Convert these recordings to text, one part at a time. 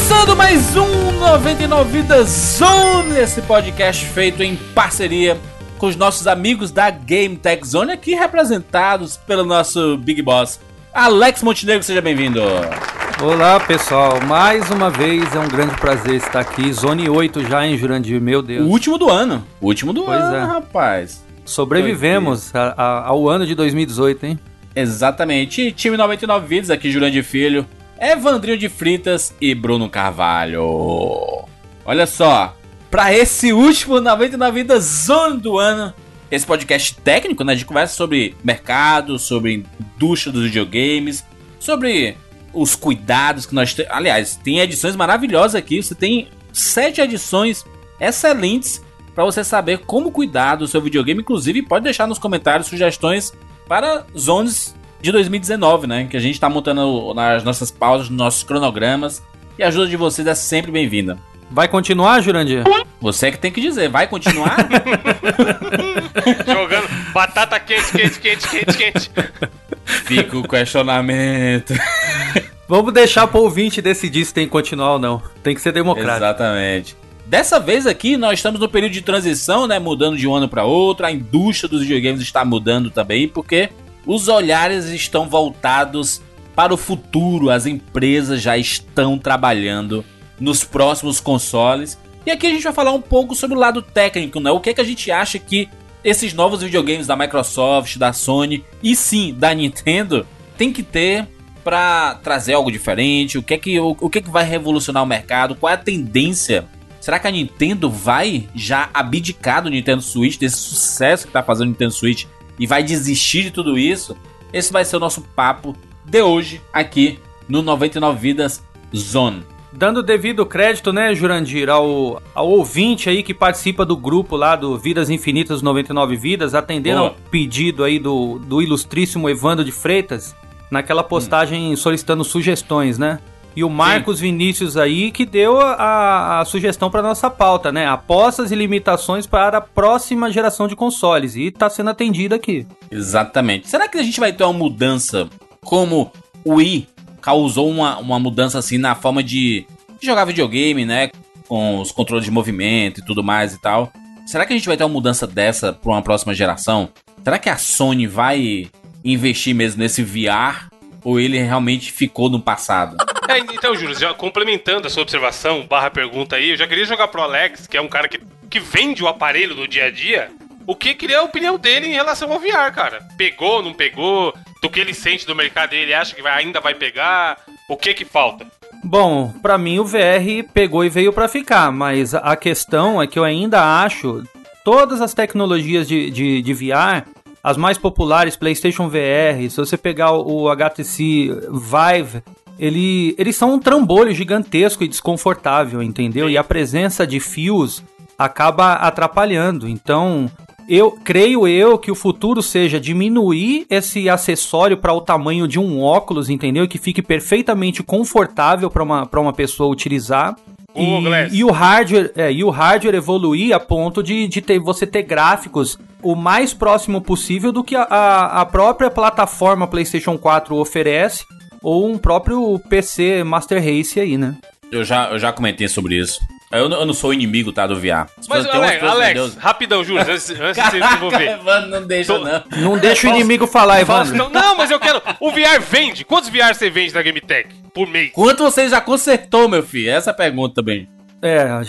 Começando mais um 99 Vidas Zone, esse podcast feito em parceria com os nossos amigos da Game Tech Zone, aqui representados pelo nosso Big Boss, Alex Montenegro, seja bem-vindo. Olá pessoal, mais uma vez é um grande prazer estar aqui. Zone 8 já em Jurandir, meu Deus. O último do ano. O último do Pois ano, é. rapaz. Sobrevivemos a- a- ao ano de 2018, hein? Exatamente. E time 99 Vidas, aqui Jurandir Filho, Evandrinho de Fritas e Bruno Carvalho. Olha só, para esse último 99 Vidas Zone do ano, esse podcast técnico, né? Gente conversa sobre mercado, sobre indústria dos videogames, sobre os cuidados que nós temos. Aliás, tem edições maravilhosas aqui. Você tem sete edições excelentes para você saber como cuidar do seu videogame. Inclusive, pode deixar nos comentários sugestões para zones de 2019, né? Que a gente tá montando nas nossas pausas, nos nossos cronogramas. E a ajuda de vocês é sempre bem-vinda. Vai continuar, Jurandir? Você é que tem que dizer, vai continuar? Jogando batata quente, quente, quente, quente, quente. Fica o questionamento. Vamos deixar pro ouvinte decidir se tem que continuar ou não. Tem que ser democrático. Exatamente. Dessa vez aqui, nós estamos no período de transição, né? Mudando de um ano para outro. A indústria dos videogames está mudando também, porque os olhares estão voltados para o futuro. As empresas já estão trabalhando nos próximos consoles. E aqui a gente vai falar um pouco sobre o lado técnico, né? O que, é que a gente acha que esses novos videogames da Microsoft, da Sony e sim da Nintendo tem que ter para trazer algo diferente? O que é que o, o que é que vai revolucionar o mercado? Qual é a tendência? Será que a Nintendo vai já abdicar do Nintendo Switch, desse sucesso que tá fazendo o Nintendo Switch e vai desistir de tudo isso? Esse vai ser o nosso papo de hoje aqui no 99 Vidas Zone. Dando devido crédito, né, Jurandir, ao, ao ouvinte aí que participa do grupo lá do Vidas Infinitas 99 Vidas, atendendo Boa. ao pedido aí do, do ilustríssimo Evandro de Freitas, naquela postagem solicitando sugestões, né? E o Marcos Vinícius aí que deu a, a sugestão para nossa pauta, né? Apostas e limitações para a próxima geração de consoles. E tá sendo atendido aqui. Exatamente. Será que a gente vai ter uma mudança como o Wii causou uma, uma mudança assim na forma de jogar videogame, né? Com os controles de movimento e tudo mais e tal. Será que a gente vai ter uma mudança dessa para uma próxima geração? Será que a Sony vai investir mesmo nesse VR? Ou ele realmente ficou no passado? É, então, Júlio, já complementando a sua observação, barra pergunta aí, eu já queria jogar pro Alex, que é um cara que, que vende o aparelho do dia a dia, o que queria a opinião dele em relação ao VR, cara. Pegou, não pegou? Do que ele sente do mercado, ele acha que vai- ainda vai pegar? O que que falta? Bom, pra mim o VR pegou e veio pra ficar, mas a questão é que eu ainda acho todas as tecnologias de, de, de VR, as mais populares, PlayStation VR, se você pegar o HTC Vive, ele, eles são um trambolho gigantesco e desconfortável, entendeu? E a presença de fios acaba atrapalhando. Então, eu creio eu que o futuro seja diminuir esse acessório para o tamanho de um óculos, entendeu? Que fique perfeitamente confortável para uma, uma pessoa utilizar. Google Glass. E, e o hardware, é, e o hardware evoluir a ponto de, de ter, você ter gráficos o mais próximo possível do que a, a, a própria plataforma PlayStation 4 oferece, ou um próprio PC Master Race aí, né? Eu já, eu já comentei sobre isso. Eu, não- eu não sou inimigo, tá, do VR. Mas, Alex, Alex rapidão, Júlio, antes, antes de você se envolver. Evandro, não deixa Tô- não. Não deixa o inimigo falar, Evandro. Faustão, não, mas eu quero. O VR vende. Quantos VR você vende na GameTech por mês? Quanto você já consertou, meu filho? Essa é a pergunta também. É, a-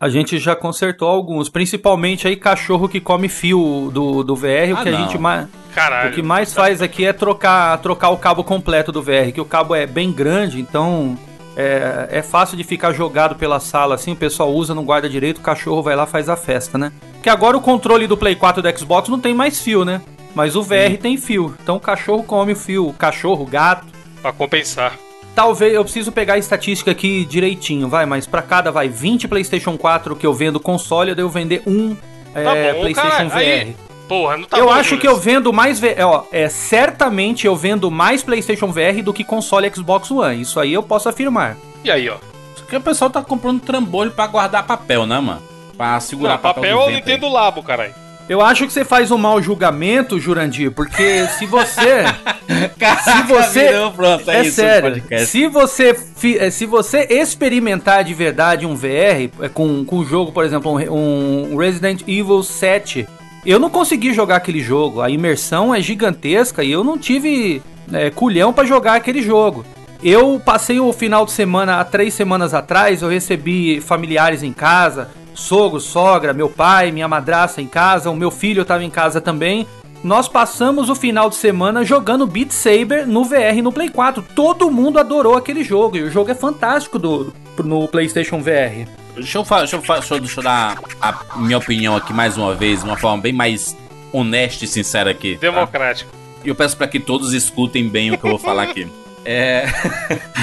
a gente já consertou alguns, principalmente aí cachorro que come fio do, do VR, o Ah, que a não. gente mais Caralho. o que mais faz aqui é trocar trocar o cabo completo do VR, que o cabo é bem grande, então é, é fácil de ficar jogado pela sala assim, o pessoal usa, não guarda direito, o cachorro vai lá faz a festa, né? Que agora o controle do Play 4 e do Xbox não tem mais fio, né? Mas o VR tem fio. Então o cachorro come o fio, o cachorro, o gato. Pra compensar. Talvez eu preciso pegar a estatística aqui direitinho, vai, mas pra cada vai 20 PlayStation 4 que eu vendo console, eu devo vender um é, Tá bom, PlayStation cara. VR. Aí, porra, não tá eu bom, acho que eu vendo mais, ó, é certamente eu vendo mais PlayStation VR do que console Xbox One. Isso aí eu posso afirmar. E aí, ó. Porque o pessoal tá comprando trambolho pra guardar papel, né, mano? Pra segurar Não, papel do é o vento Nintendo Labo, caralho. aí. Eu acho que você faz um mau julgamento, Jurandir, porque se você. se você. Virou, pronto, é, é isso, sério. Se você, fi- se você experimentar de verdade um VR é, com, com um jogo, por exemplo, um, um Resident Evil 7, eu não consegui jogar aquele jogo. A imersão é gigantesca e eu não tive é, culhão pra jogar aquele jogo. Eu passei o final de semana, há três semanas atrás, eu recebi familiares em casa, sogro, sogra, meu pai, minha madraça em casa, o meu filho estava em casa também. Nós passamos o final de semana jogando Beat Saber no VR no Play 4. Todo mundo adorou aquele jogo e o jogo é fantástico do, no PlayStation VR. Deixa eu, deixa, eu deixa eu- deixa eu dar a minha opinião aqui mais uma vez, de uma forma bem mais honesta e sincera aqui. tá? Democrático. E eu peço pra que todos escutem bem o que eu vou falar aqui. É.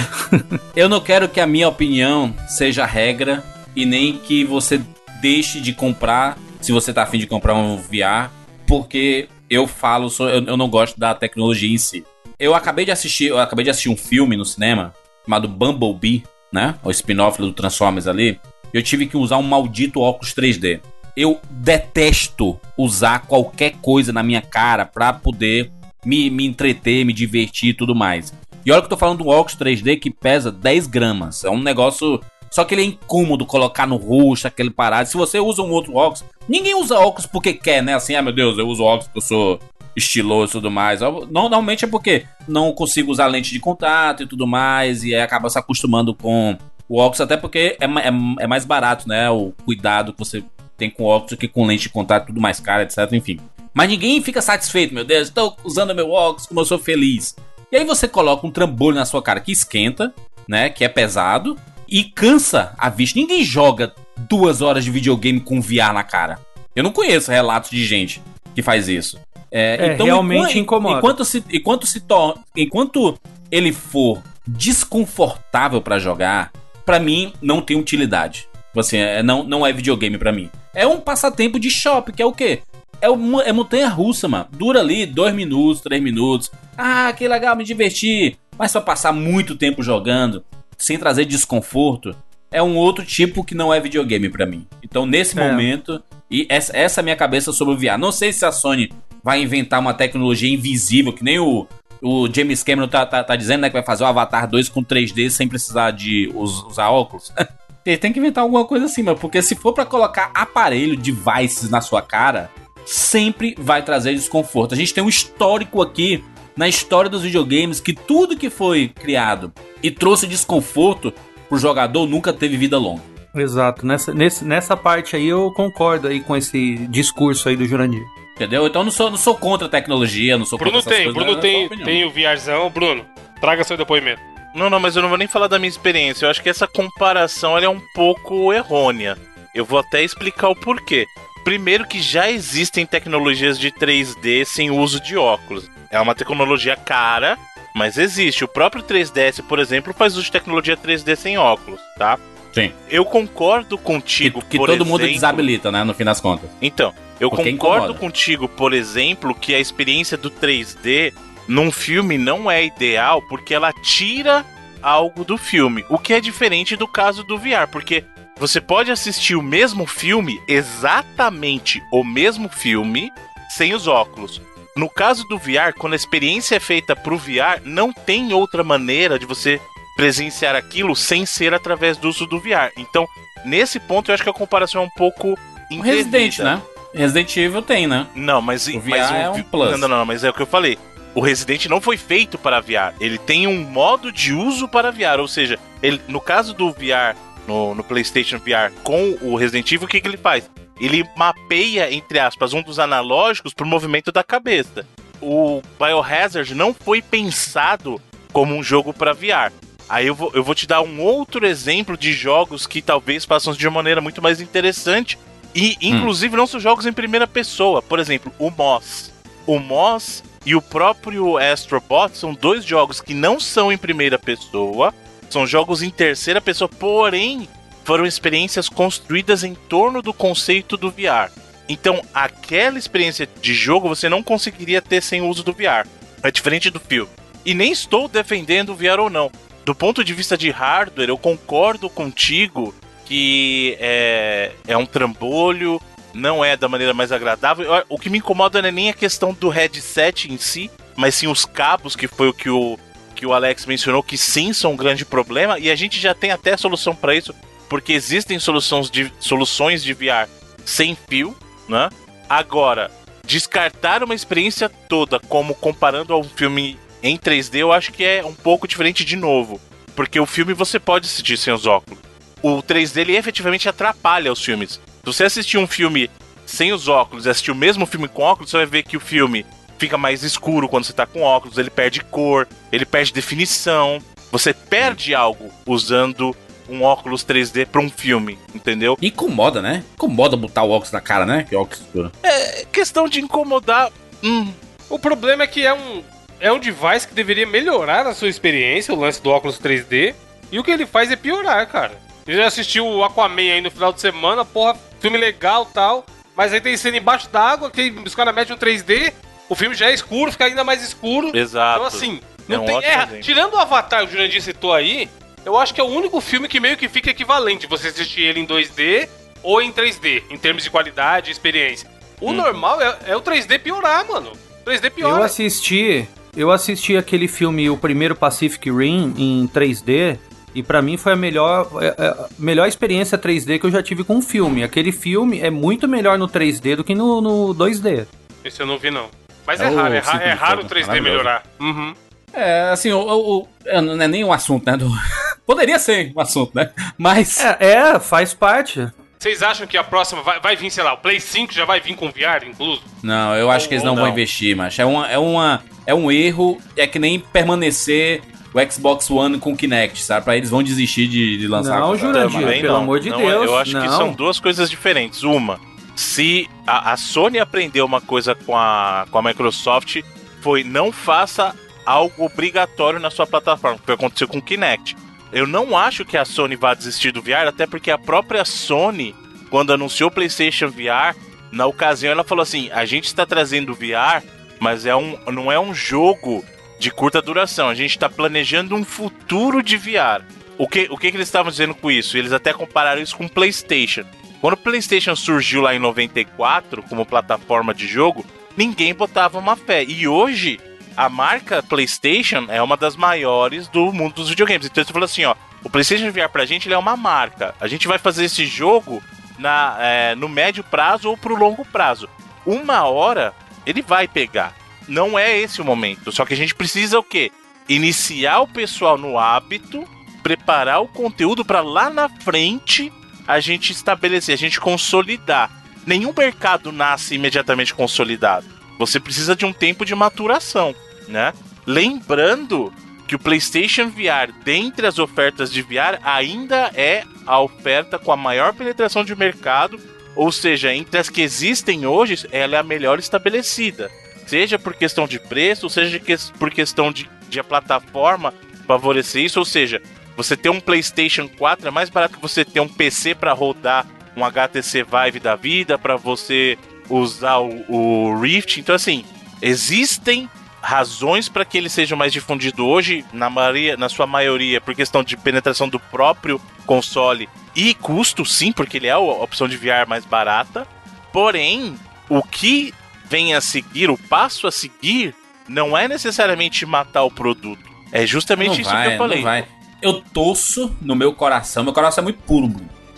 eu não quero que a minha opinião seja regra e nem que você deixe de comprar se você tá afim de comprar um VR, porque eu falo, eu não gosto da tecnologia em si. Eu acabei de assistir, eu acabei de assistir um filme no cinema chamado Bumblebee, né? O spin-off do Transformers ali. Eu tive que usar um maldito óculos 3D. Eu detesto usar qualquer coisa na minha cara pra poder me, me entreter, me divertir e tudo mais. E olha que eu tô falando do óculos 3D que pesa 10 gramas. É um negócio. Só que ele é incômodo colocar no rosto, aquele parado. Se você usa um outro óculos, ninguém usa óculos porque quer, né? Assim, ah meu Deus, eu uso óculos porque eu sou estiloso e tudo mais. Normalmente é porque não consigo usar lente de contato e tudo mais. E aí acaba se acostumando com o óculos, até porque é, é, é mais barato, né? O cuidado que você tem com óculos que com lente de contato, tudo mais caro, etc. Enfim. Mas ninguém fica satisfeito, meu Deus, estou usando meu óculos como eu sou feliz. E aí você coloca um trambolho na sua cara que esquenta, né? Que é pesado e cansa a vista. Ninguém joga duas horas de videogame com VR na cara. Eu não conheço relatos de gente que faz isso. É, realmente enquanto- incomoda. Enquanto se, enquanto se tor enquanto ele for desconfortável pra jogar, pra mim não tem utilidade. Assim, é, não, não é videogame pra mim. É um passatempo de shopping, que é o quê? É, uma, é montanha russa, mano. Dura ali dois minutos, três minutos. Ah, que legal, me divertir. Mas pra passar muito tempo jogando, sem trazer desconforto, é um outro tipo que não é videogame pra mim. Então, nesse É. momento, e essa, essa é a minha cabeça sobre o VR. Não sei se a Sony vai inventar uma tecnologia invisível, que nem o, o James Cameron tá, tá, tá dizendo, né? Que vai fazer o Avatar 2 com 3D sem precisar de us- usar óculos. Ele tem que inventar alguma coisa assim, mano. Porque se for pra colocar aparelho, devices na sua cara, sempre vai trazer desconforto. A gente tem um histórico aqui na história dos videogames que tudo que foi criado e trouxe desconforto pro jogador nunca teve vida longa. Exato. Nessa, nessa parte aí eu concordo aí com esse discurso aí do Jurandir. Entendeu? Então eu não sou, não sou contra a tecnologia, não sou Bruno contra tem, coisas, Bruno é tem, opinião. tem o VRzão. Bruno, traga seu depoimento. Não, não, mas eu não vou nem falar da minha experiência. Eu acho que essa comparação ela é um pouco errônea. Eu vou até explicar o porquê. Primeiro que já existem tecnologias de 3D sem uso de óculos. É uma tecnologia cara, mas existe. O próprio 3DS, por exemplo, faz uso de tecnologia 3D sem óculos, tá? Sim. Eu concordo Que, contigo, que por todo mundo exemplo- desabilita, né? No fim das contas. então, eu Porque concordo incomoda. contigo, por exemplo, que a experiência do 3D num filme não é ideal porque ela tira algo do filme, o que é diferente do caso do VR, porque você pode assistir o mesmo filme, exatamente o mesmo filme, sem os óculos. No caso do VR, quando a experiência é feita pro VR, não tem outra maneira de você presenciar aquilo sem ser através do uso do VR. Então, nesse ponto, eu acho que a comparação é um pouco O Resident, indevida. né? Resident Evil tem, né? Não, mas O VR mas é um plus. Não, não, não, mas é o que eu falei. O Resident não foi feito para VR. Ele tem um modo de uso para VR, ou seja, ele, no caso do VR, no, no PlayStation VR com o Resident Evil, o que, que ele faz? Ele mapeia, entre aspas, um dos analógicos pro movimento da cabeça. O Biohazard não foi pensado como um jogo para VR. Aí eu vou, eu vou te dar um outro exemplo de jogos que talvez façam de uma maneira muito mais interessante. E, inclusive, não são jogos em primeira pessoa. Por exemplo, o Moss. O Moss e o próprio Astrobot são dois jogos que não são em primeira pessoa. São jogos em terceira pessoa, porém foram experiências construídas em torno do conceito do VR. Então, aquela experiência de jogo você não conseguiria ter sem o uso do VR. É diferente do filme. E nem estou defendendo o VR ou não. Do ponto de vista de hardware, eu concordo contigo que é, é um trambolho, não é da maneira mais agradável. O que me incomoda não é nem a questão do headset em si, mas sim os cabos, que foi o que o, que o Alex mencionou, que sim são um grande problema, e a gente já tem até solução para isso, porque existem soluções de, soluções de VR sem fio, né? Agora, descartar uma experiência toda como comparando ao filme em 3D, eu acho que é um pouco diferente de novo. Porque o filme você pode assistir sem os óculos. O 3D ele efetivamente atrapalha os filmes. Se você assistir um filme sem os óculos e assistir o mesmo filme com óculos, você vai ver que o filme fica mais escuro quando você tá com óculos, ele perde cor, ele perde definição. Você perde algo usando um óculos 3D pra um filme, entendeu? Incomoda, né? Incomoda botar o óculos na cara, né? Que óculos escuro. É questão de incomodar. Hum, O problema é que é um, é um device que deveria melhorar a sua experiência, o lance do óculos 3D. E o que ele faz é piorar, cara. Eu já assisti o Aquaman aí no final de semana, porra, filme legal tal. Mas aí tem cena embaixo d'água, que os caras metem um 3D, o filme já é escuro, fica ainda mais escuro. exato. Então assim, não É um tem ótimo erra. exemplo. Tirando o Avatar que o Jurandir citou aí, eu acho que é o único filme que meio que fica equivalente você assistir ele em 2D ou em 3D, em termos de qualidade e experiência. O Hum. normal é, é o 3D piorar, mano. 3D Eu piora. assisti, eu assisti aquele filme, o primeiro Pacific Rim, em 3D, e pra mim foi a melhor, é, é, a melhor experiência 3D que eu já tive com um filme. Aquele filme é muito melhor no 3D do que no, no 2D. Esse eu não vi, não. Mas É é, raro, é, ra- é raro o fogo, 3D maravilhoso. melhorar. Uhum. É, assim, o, o, o- é, não é nem um assunto, né? do- Poderia ser um assunto, né? Mas. É, é faz parte. Vocês acham que a próxima vai, vai vir, sei lá, o Play 5 já vai vir com VR incluso? Não, eu acho que eles Ou não, vão não. investir, mas é uma, é uma é um erro, é que nem permanecer o Xbox One com Kinect, sabe? Pra eles vão desistir de, de lançar Não. Jurandir, Também pelo não. amor de Não, Deus, Eu acho que não. são duas coisas diferentes. Uma, se a, a Sony aprendeu uma coisa com a, com a Microsoft, foi não faça algo obrigatório na sua plataforma, que foi acontecer com o Kinect. Eu não acho que a Sony vá desistir do VR, até porque a própria Sony, quando anunciou o PlayStation VR, na ocasião ela falou assim: a gente está trazendo o VR, mas é um, não é um jogo de curta duração. A gente está planejando um futuro de VR. O que, o que, que eles estavam dizendo com isso? Eles até compararam isso com o PlayStation. Quando o PlayStation surgiu lá em 94 como plataforma de jogo, ninguém botava uma fé. E hoje, a marca PlayStation é uma das maiores do mundo dos videogames. Então você falou assim: ó, o PlayStation VR pra gente é uma marca. A gente vai fazer esse jogo na, é, no médio prazo ou pro longo prazo. Uma hora ele vai pegar. Não é esse o momento. Só que a gente precisa o quê? Iniciar o pessoal no hábito, preparar o conteúdo para lá na frente a gente estabelecer, a gente consolidar. Nenhum mercado nasce imediatamente consolidado. Você precisa de um tempo de maturação, né? Lembrando que o PlayStation VR, dentre as ofertas de VR, ainda é a oferta com a maior penetração de mercado, ou seja, entre as que existem hoje, ela é a melhor estabelecida. Seja por questão de preço, seja por questão de, de a plataforma favorecer isso, ou seja, você ter um PlayStation 4 é mais barato que você ter um PC para rodar um HTC Vive da vida, para você usar o, o Rift. Então, assim, existem razões para que ele seja mais difundido hoje, na, maioria, na sua maioria, por questão de penetração do próprio console e custo, sim, porque ele é a opção de VR mais barata. Porém, o que vem a seguir, o passo a seguir, não é necessariamente matar o produto. É justamente Não isso vai, que eu falei. Vai. Eu torço no meu coração, meu coração é muito puro.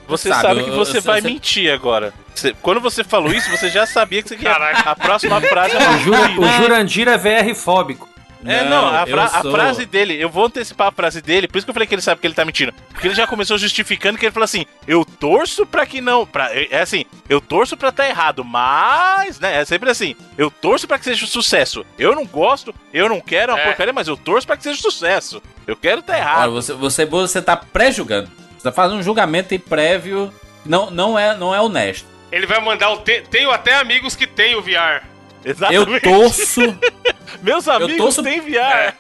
Você Sabe, sabe, eu- que eu- você eu- vai você- mentir agora. Você- quando você falou isso, você já sabia que você queria. A próxima frase é uma Jura- o Jurandir é VR fóbico. É, não, a, eu fra- a frase dele, eu vou antecipar a frase dele, por isso que eu falei que ele sabe que ele tá mentindo. Porque ele já começou justificando que ele falou assim: eu torço pra que não. Pra, é assim, eu torço pra tá errado, mas, né? É sempre assim: eu torço pra que seja um sucesso. Eu não gosto, eu não quero, é uma É. porcaria, mas eu torço pra que seja um sucesso. Eu quero tá Olha, errado. você, você, você tá pré-julgando. Você tá fazendo um julgamento aí prévio. Não, não, é, não é honesto. Ele vai mandar o. Te... Tenho até amigos que têm o VR. Eu Exatamente. torço. Meus amigos torço- têm VR.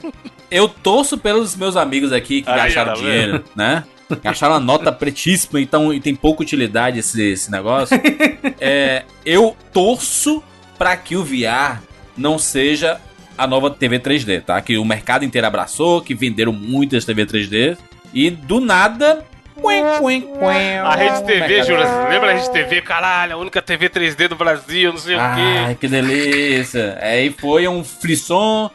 Eu torço pelos meus amigos aqui que Aí, gastaram tá dinheiro, né? Gastaram a nota pretíssima, então e tem pouca utilidade esse, esse negócio. É, eu torço pra que o VR não seja a nova TV 3D, tá? Que o mercado inteiro abraçou, que venderam muitas TV 3D. E do nada A Rede TV, Juras, lembra a Rede TV? Caralho, a única TV 3D do Brasil, não sei o quê. Ai, que delícia. Aí foi um frisson.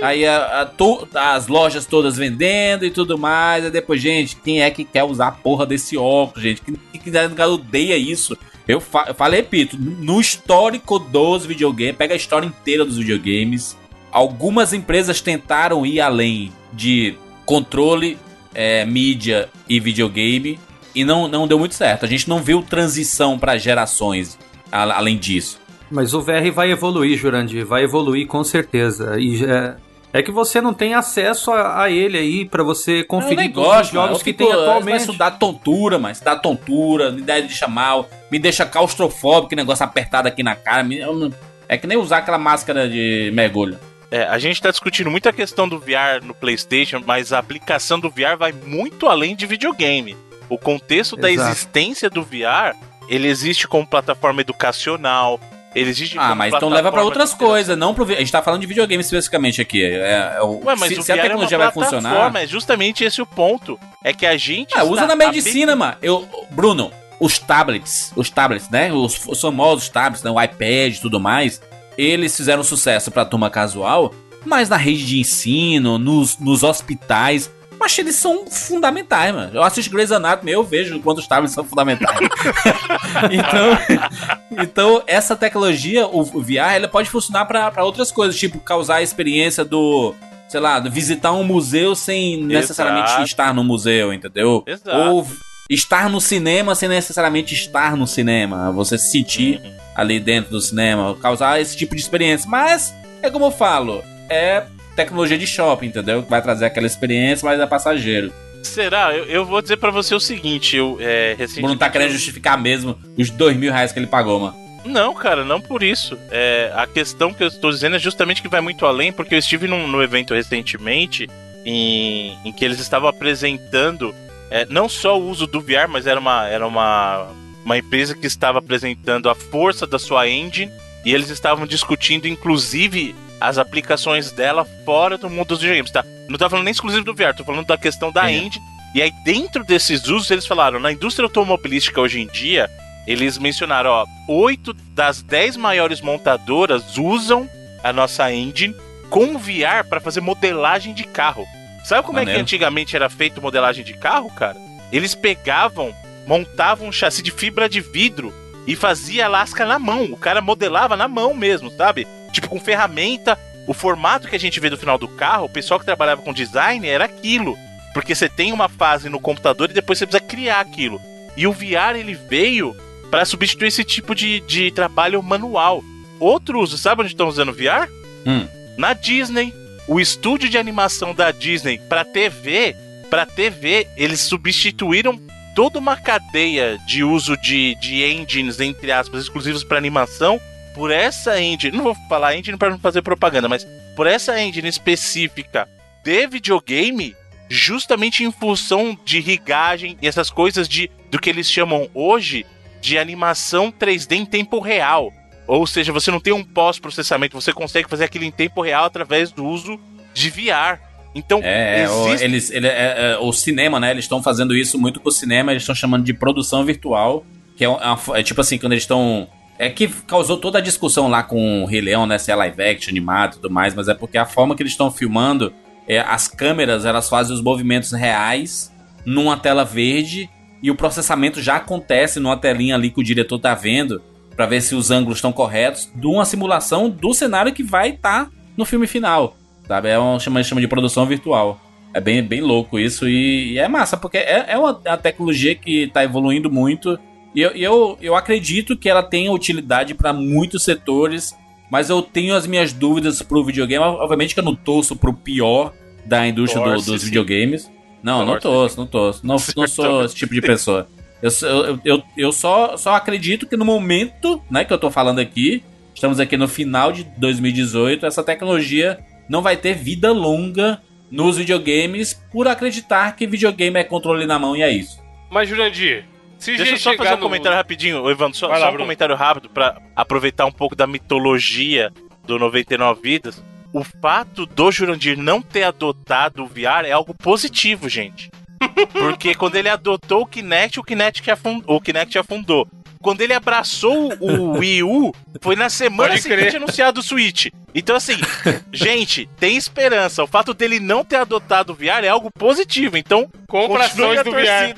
Aí a- a to- as lojas todas vendendo e tudo mais. Aí depois, gente, quem é que quer usar a porra desse óculos, gente? Quem, quem quem odeia isso? Eu, fa eu falei, repito, no histórico dos videogames, pega a história inteira dos videogames. Algumas empresas tentaram ir além de controle, é, mídia e videogame e não, não deu muito certo. A gente não viu transição para gerações a- além disso. Mas o VR vai evoluir, Jurandir, vai evoluir com certeza. E é, é que você não tem acesso a, a ele aí pra você conferir eu todos os gosto, jogos. Eu que fico- tem atualmente. isso dá tontura, mas dá tontura, me dá de chamar, me deixa claustrofóbico, negócio apertado aqui na cara. me- não- é que nem usar aquela máscara de mergulho. É, a gente tá discutindo muito a questão do VR no PlayStation, mas a aplicação do VR vai muito além de videogame. O contexto da Exato. existência do VR, ele existe como plataforma educacional, ele existe Ah, mas então leva pra de outras coisas, não pro. A gente tá falando de videogame especificamente aqui. É, é o- Ué, mas se, o se a VR tecnologia é uma vai funcionar. é justamente esse o ponto. É que a gente. Ah, usa está na medicina, mano. Eu, Bruno, os tablets, os tablets, né? Os, os famosos tablets, né? O iPad e tudo mais, eles fizeram sucesso pra turma casual, mas na rede de ensino, nos, nos hospitais. Mas eles são fundamentais, mano. Eu assisto Grey's Anatomy, eu vejo quantos tablets são fundamentais. então, então, essa tecnologia, o, VR, ela pode funcionar pra pra outras coisas, tipo causar a experiência do, sei lá, visitar um museu sem necessariamente Exato. estar no museu, entendeu? Exato. Ou estar no cinema sem necessariamente estar no cinema. Você se sentir Uhum. Ali dentro do cinema, causar esse tipo de experiência. Mas, é como eu falo, é tecnologia de shopping, entendeu? Que vai trazer aquela experiência, mas é passageiro. Será? Eu, eu vou dizer pra você o seguinte, eu é, recentemente... Bruno tá querendo justificar mesmo os dois mil reais que ele pagou, mano. Não, cara, não por isso. É, a questão que eu estou dizendo é justamente que vai muito além, porque eu estive num, num evento recentemente em, em que eles estavam apresentando é, não só o uso do VR, mas era uma, era uma, uma empresa que estava apresentando a força da sua engine e eles estavam discutindo, inclusive, as aplicações dela fora do mundo dos videogames, tá? Não tô falando nem exclusivo do VR, tô falando da questão da Sim. engine. E aí, dentro desses usos, eles falaram, na indústria automobilística hoje em dia, eles mencionaram, ó, oito das dez maiores montadoras usam a nossa engine com VR para fazer modelagem de carro. Sabe como é Maneiro. que antigamente era feito modelagem de carro, cara? Eles pegavam, montavam um chassi de fibra de vidro e fazia lasca na mão. O cara modelava na mão mesmo, sabe? Tipo com ferramenta. O formato que a gente vê do final do carro, o pessoal que trabalhava com design era aquilo. Porque você tem uma fase no computador e depois você precisa criar aquilo. E o VR ele veio para substituir esse tipo de, de trabalho manual. Outro uso, sabe onde estão usando VR? Hum. Na Disney. O estúdio de animação da Disney para TV, para TV, eles substituíram toda uma cadeia de uso de, de engines, entre aspas, exclusivos para animação, por essa engine. Não vou falar engine para não fazer propaganda, mas por essa engine específica de videogame, justamente em função de rigagem e essas coisas de do que eles chamam hoje de animação 3D em tempo real. Ou seja, você não tem um pós-processamento, você consegue fazer aquilo em tempo real através do uso de VR. Então, É, é, o, existe... eles, ele- é, é, o cinema, né? Eles estão fazendo isso muito com o cinema, eles estão chamando de produção virtual, que é, uma- é tipo assim, quando eles estão. É que causou toda a discussão lá com o Rei Leão, né? Se é live action, animado e tudo mais, mas é porque a forma que eles estão filmando, é, as câmeras, elas fazem os movimentos reais numa tela verde e o processamento já acontece numa telinha ali que o diretor tá vendo pra ver se os ângulos estão corretos de uma simulação do cenário que vai estar no filme final. Sabe? É uma chama, chama de produção virtual. É bem, bem louco isso e, e é massa, porque é, é uma, uma tecnologia que tá evoluindo muito. E eu, eu, eu acredito que ela tenha utilidade para muitos setores, mas eu tenho as minhas dúvidas pro videogame. Obviamente que eu não torço pro pior da indústria do- Torce, dos sim. videogames. Não, não Torce, torço, não torço. Não, não sou esse tipo de pessoa. Eu, eu, eu, eu só, só acredito que no momento né, que eu tô falando aqui, estamos aqui no final de 2018, essa tecnologia não vai ter vida longa nos videogames por acreditar que videogame é controle na mão e é isso. Mas, Jurandir, se Deixa eu só fazer um no- comentário rapidinho, Evandro. Só, lá, só um Bruno. comentário rápido pra aproveitar um pouco da mitologia do 99 Vidas. O fato do Jurandir não ter adotado o VR é algo positivo, gente. Porque quando ele adotou o Kinect, o Kinect, afundou, o Kinect afundou. Quando ele abraçou o Wii U, foi na semana Pode seguinte crer. anunciado o Switch. Então, assim, gente, tem esperança. O fato dele não ter adotado o VR é algo positivo. Então, Compra ações do VR.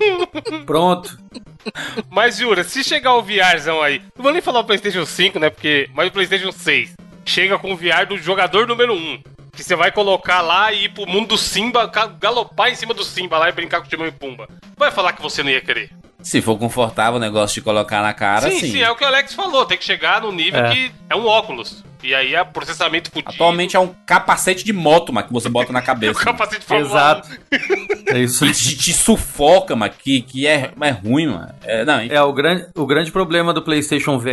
Pronto. Mas, Jura, se chegar o VRzão aí, não vou nem falar o PlayStation 5, né? Porque. Mas o PlayStation 6 chega com o VR do jogador número 1. Que você vai colocar lá e ir pro mundo do Simba, galopar em cima do Simba lá e brincar com o Timão e Pumba. Vai falar que você não ia querer. Se for confortável o negócio de colocar na cara, sim, sim. sim, é o que o Alex falou. Tem que chegar no nível É. que é um óculos. E aí é processamento fudido. Atualmente é um capacete de moto, mas que você bota na cabeça. capacete de Exato. É isso. E te, te sufoca, mano, que, que é, é ruim, mano. É, não, É, o grande, o grande problema do PlayStation VR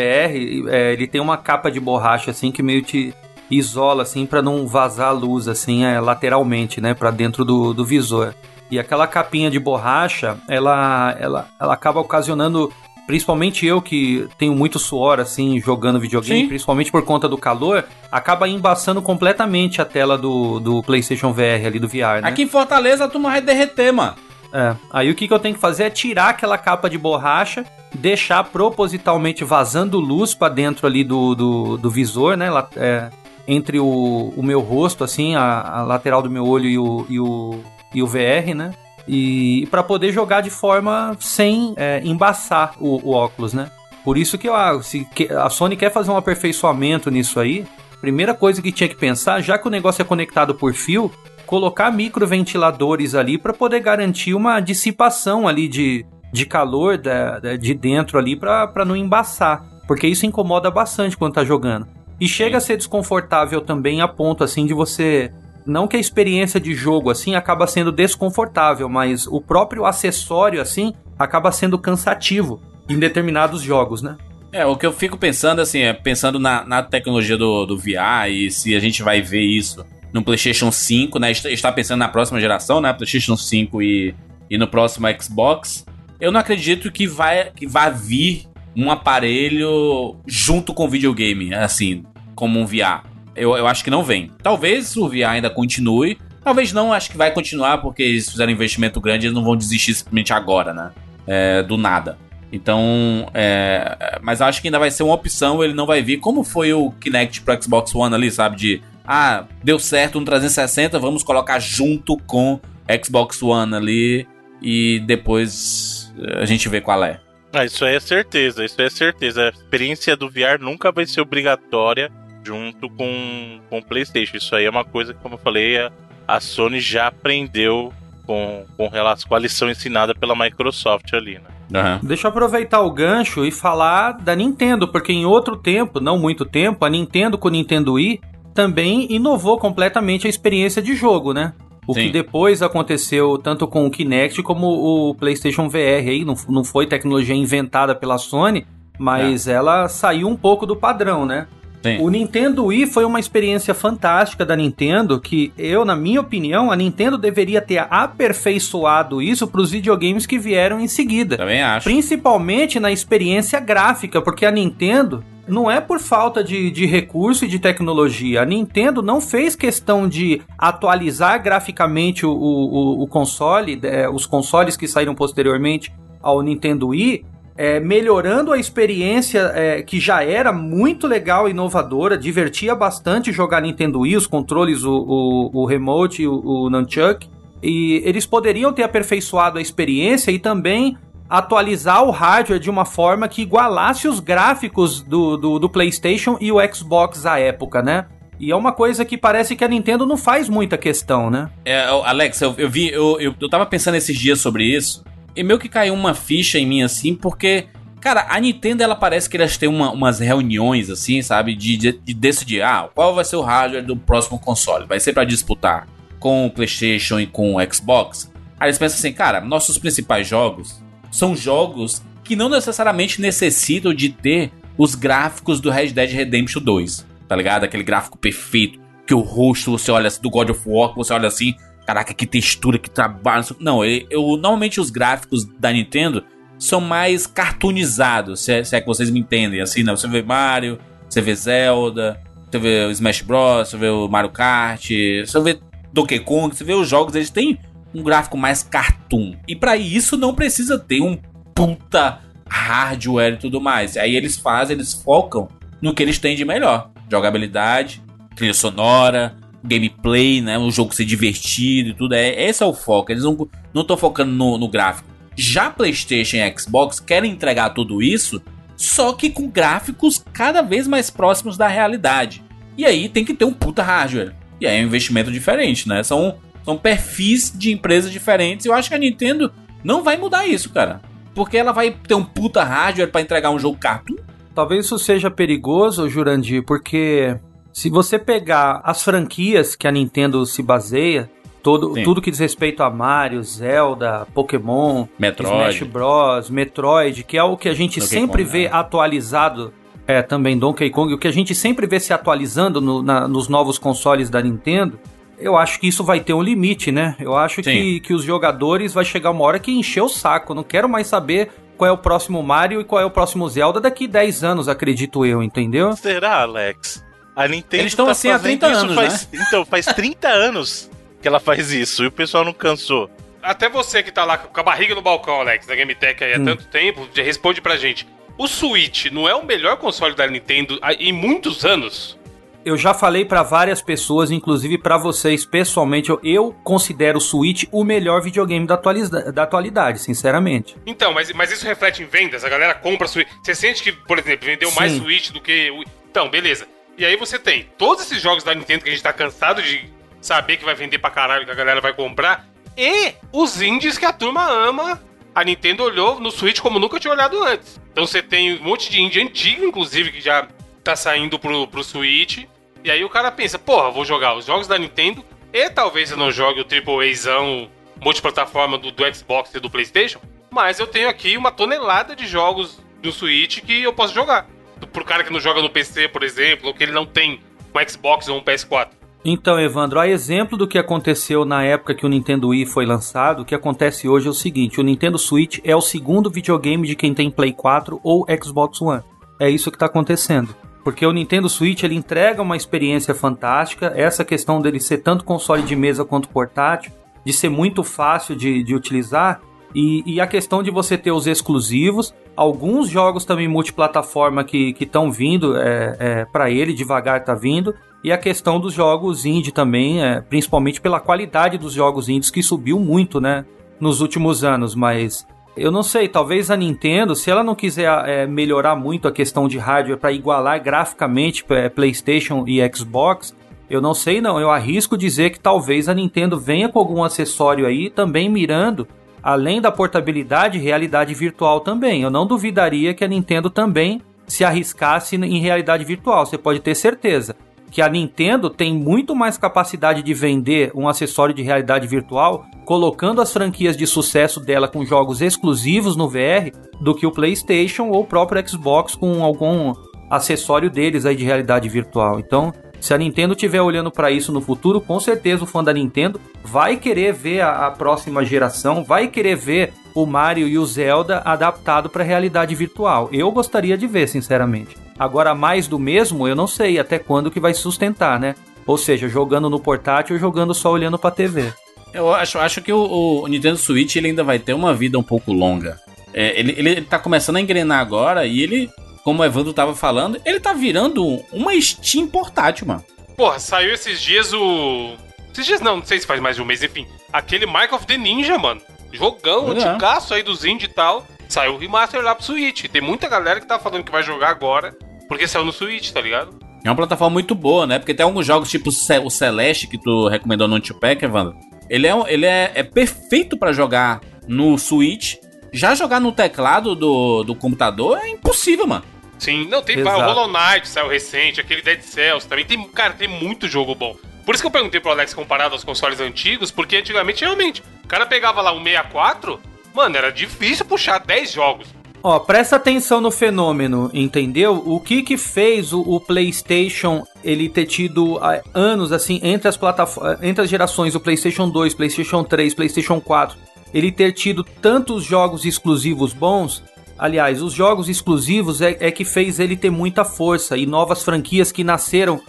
é ele tem uma capa de borracha assim que meio te isola assim para não vazar a luz assim é, lateralmente, né, para dentro do, do visor. E aquela capinha de borracha, ela, ela, ela acaba ocasionando, principalmente eu que tenho muito suor assim jogando videogame, Sim. principalmente por conta do calor, acaba embaçando completamente a tela do, do PlayStation VR ali do VR, né? Aqui em Fortaleza a turma vai derreter, mano. É. Aí o que, que eu tenho que fazer é tirar aquela capa de borracha, deixar propositalmente vazando luz pra dentro ali do, do, do visor, né? É, entre o, o meu rosto, assim, a, a lateral do meu olho e o, e o, e o VR, né? E, para poder jogar de forma sem é, embaçar o, o óculos, né? Por isso que, eu, se, que a Sony quer fazer um aperfeiçoamento nisso aí. Primeira coisa que tinha que pensar, já que o negócio é conectado por fio, colocar microventiladores ali para poder garantir uma dissipação ali de, de calor da, da- de dentro ali para não embaçar, porque isso incomoda bastante quando tá jogando. E chega a ser desconfortável também a ponto assim de você não que a experiência de jogo assim acaba sendo desconfortável, mas o próprio acessório assim acaba sendo cansativo em determinados jogos, né? É, o que eu fico pensando, assim, é pensando na, na tecnologia do, do VR e se a gente vai ver isso no PlayStation 5, né? Está, pensando na próxima geração, né? PlayStation 5 e, e no próximo Xbox. Eu não acredito que vai, que vai vir um aparelho junto com o videogame, assim, como um VR. Eu, eu acho que não vem. Talvez o VR ainda continue. Talvez não, acho que vai continuar, porque eles fizeram um investimento grande eles não vão desistir simplesmente agora, né? É, do nada. Então, é, mas acho que ainda vai ser uma opção, ele não vai vir como foi o Kinect pro Xbox One ali, sabe? De, ah, deu certo no 360, vamos colocar junto com Xbox One ali e depois a gente vê qual é. Ah, isso aí é certeza, isso aí é certeza. A experiência do VR nunca vai ser obrigatória junto com, com o PlayStation. Isso aí é uma coisa que, como eu falei, a, a Sony já aprendeu com, com relação com a lição ensinada pela Microsoft ali, né? Aham. Deixa eu aproveitar o gancho e falar da Nintendo, porque em outro tempo, não muito tempo, a Nintendo com o Nintendo Wii também inovou completamente a experiência de jogo, né? O Sim. que depois aconteceu tanto com o Kinect como o PlayStation VR aí, não, não foi tecnologia inventada pela Sony, mas ela saiu um pouco do padrão, né? Sim. O Nintendo Wii foi uma experiência fantástica da Nintendo que eu, na minha opinião, a Nintendo deveria ter aperfeiçoado isso para os videogames que vieram em seguida. Também acho. Principalmente na experiência gráfica, porque a Nintendo não é por falta de, de recurso e de tecnologia. A Nintendo não fez questão de atualizar graficamente o, o, o console, é, os consoles que saíram posteriormente ao Nintendo Wii, é, melhorando a experiência é, que já era muito legal e inovadora, divertia bastante jogar Nintendo Wii, os controles, o, o, o remote e o, o Nunchuck. E eles poderiam ter aperfeiçoado a experiência e também atualizar o hardware de uma forma que igualasse os gráficos do, do, do PlayStation e o Xbox à época, né? E é uma coisa que parece que a Nintendo não faz muita questão, né? É, Alex, eu, eu vi, eu, eu, eu tava pensando esses dias sobre isso, e meio que caiu uma ficha em mim assim, porque, cara, a Nintendo ela parece que elas têm uma- umas reuniões assim, sabe, de, de, de decidir, ah, qual vai ser o hardware do próximo console? Vai ser pra disputar com o PlayStation e com o Xbox? Aí eles pensam assim, cara, nossos principais jogos são jogos que não necessariamente necessitam de ter os gráficos do Red Dead Redemption 2, tá ligado? Aquele gráfico perfeito, que o rosto você olha assim, do God of War, você olha assim, caraca, que textura, que trabalho. Não, eu, normalmente os gráficos da Nintendo são mais cartoonizados, se é, se é que vocês me entendem, assim, né? Você vê Mario, você vê Zelda, você vê o Smash Bros, você vê o Mario Kart, você vê Donkey Kong, você vê os jogos, eles têm um gráfico mais cartoon. E para isso não precisa ter um puta hardware e tudo mais. Aí eles fazem, eles focam no que eles têm de melhor: jogabilidade, trilha sonora, gameplay, né? Um jogo ser divertido e tudo. É, esse é o foco. Eles não estão focando no, no gráfico. Já PlayStation e Xbox querem entregar tudo isso, só que com gráficos cada vez mais próximos da realidade. E aí tem que ter um puta hardware. E aí é um investimento diferente, né? São, são perfis de empresas diferentes. Eu acho que a Nintendo não vai mudar isso, cara. Porque ela vai ter um puta hardware para entregar um jogo cartoon. Talvez isso seja perigoso, Jurandir, porque se você pegar as franquias que a Nintendo se baseia, todo, tudo que diz respeito a Mario, Zelda, Pokémon, Metroid. Smash Bros, Metroid, que é o que a gente Donkey sempre Kong, vê né? atualizado, é também Donkey Kong, o que a gente sempre vê se atualizando no- na- nos novos consoles da Nintendo, eu acho que isso vai ter um limite, né? Eu acho Sim. que, que os jogadores vai chegar uma hora que encher o saco. Não quero mais saber qual é o próximo Mario e qual é o próximo Zelda daqui 10 anos, acredito eu, entendeu? Será, Alex? A Nintendo Eles tão tá assim há fazendo 30 isso anos, faz... Então, faz 30 anos que ela faz isso e o pessoal não cansou. Até você que tá lá com a barriga no balcão, Alex, da GameTech aí há Hum. tanto tempo, já responde pra gente. O Switch não é o melhor console da Nintendo em muitos anos? Eu já falei pra várias pessoas, inclusive pra vocês pessoalmente, eu, eu considero o Switch o melhor videogame da, atualiza- da atualidade, sinceramente. Então, mas, mas isso reflete em vendas? A galera compra Switch. Você sente que, por exemplo, vendeu mais Sim. Switch do que. o- Então, beleza. E aí você tem todos esses jogos da Nintendo que a gente tá cansado de saber que vai vender pra caralho, que a galera vai comprar. E os indies que a turma ama. A Nintendo olhou no Switch como nunca tinha olhado antes. Então você tem um monte de indie antigo, inclusive, que já tá saindo pro, pro Switch. E aí o cara pensa, porra, vou jogar os jogos da Nintendo e talvez eu não jogue o AAAzão multiplataforma do, do Xbox e do PlayStation, mas eu tenho aqui uma tonelada de jogos do Switch que eu posso jogar. Pro cara que não joga no PC, por exemplo, ou que ele não tem um Xbox ou um PS4. Então, Evandro, a exemplo do que aconteceu na época que o Nintendo Wii foi lançado, o que acontece hoje é o seguinte: o Nintendo Switch é o segundo videogame de quem tem Play 4 ou Xbox One. É isso que está acontecendo. Porque o Nintendo Switch ele entrega uma experiência fantástica. Essa questão dele ser tanto console de mesa quanto portátil, de ser muito fácil de, de utilizar, e, e, a questão de você ter os exclusivos, alguns jogos também multiplataforma que estão vindo é, é, para ele, devagar tá vindo, e a questão dos jogos indie também, é, principalmente pela qualidade dos jogos indies que subiu muito, né, nos últimos anos, mas eu não sei, talvez a Nintendo, se ela não quiser é, melhorar muito a questão de hardware para igualar graficamente é, PlayStation e Xbox, eu não sei não, eu arrisco dizer que talvez a Nintendo venha com algum acessório aí também mirando além da portabilidade, realidade virtual também. Eu não duvidaria que a Nintendo também se arriscasse em realidade virtual. Você pode ter certeza que a Nintendo tem muito mais capacidade de vender um acessório de realidade virtual, colocando as franquias de sucesso dela com jogos exclusivos no VR, do que o PlayStation ou o próprio Xbox com algum acessório deles aí de realidade virtual. Então, se a Nintendo estiver olhando para isso no futuro, com certeza o fã da Nintendo vai querer ver a, a, próxima geração, vai querer ver o Mario e o Zelda adaptado para realidade virtual. Eu gostaria de ver, sinceramente. Agora, mais do mesmo, eu não sei até quando que vai sustentar, né? Ou seja, jogando no portátil ou jogando só olhando para a TV. Eu acho, acho que o, o, Nintendo Switch ele ainda vai ter uma vida um pouco longa. É, ele, ele tá começando a engrenar agora e ele como o Evandro tava falando, ele tá virando uma Steam portátil, mano. Porra, saiu esses dias o. Esses dias não, não sei se faz mais de um mês, enfim. Aquele Mark of the Ninja, mano. Jogão, é. antigaço aí dos indie e tal. Saiu o remaster lá pro Switch. Tem muita galera que tá falando que vai jogar agora, porque saiu no Switch, tá ligado? É uma plataforma muito boa, né? Porque tem alguns jogos tipo o Celeste que tu recomendou no Antipack, Evandro. Ele é, ele é, é perfeito para jogar no Switch. Já jogar no teclado do, do computador é impossível, mano. Sim, não, tem Exato. o Hollow Knight, saiu recente, aquele Dead Cells também. Tem, cara, tem muito jogo bom. Por isso que eu perguntei pro Alex comparado aos consoles antigos, porque antigamente, realmente, o cara pegava lá um 64, mano, era difícil puxar 10 jogos. Ó, presta atenção no fenômeno, entendeu? O que que fez o, o PlayStation ele ter tido ah, anos assim entre as plataformas, entre as gerações, o PlayStation 2, PlayStation 3, PlayStation 4, ele ter tido tantos jogos exclusivos bons? Aliás, os jogos exclusivos é, é, que fez ele ter muita força e novas franquias que nasceram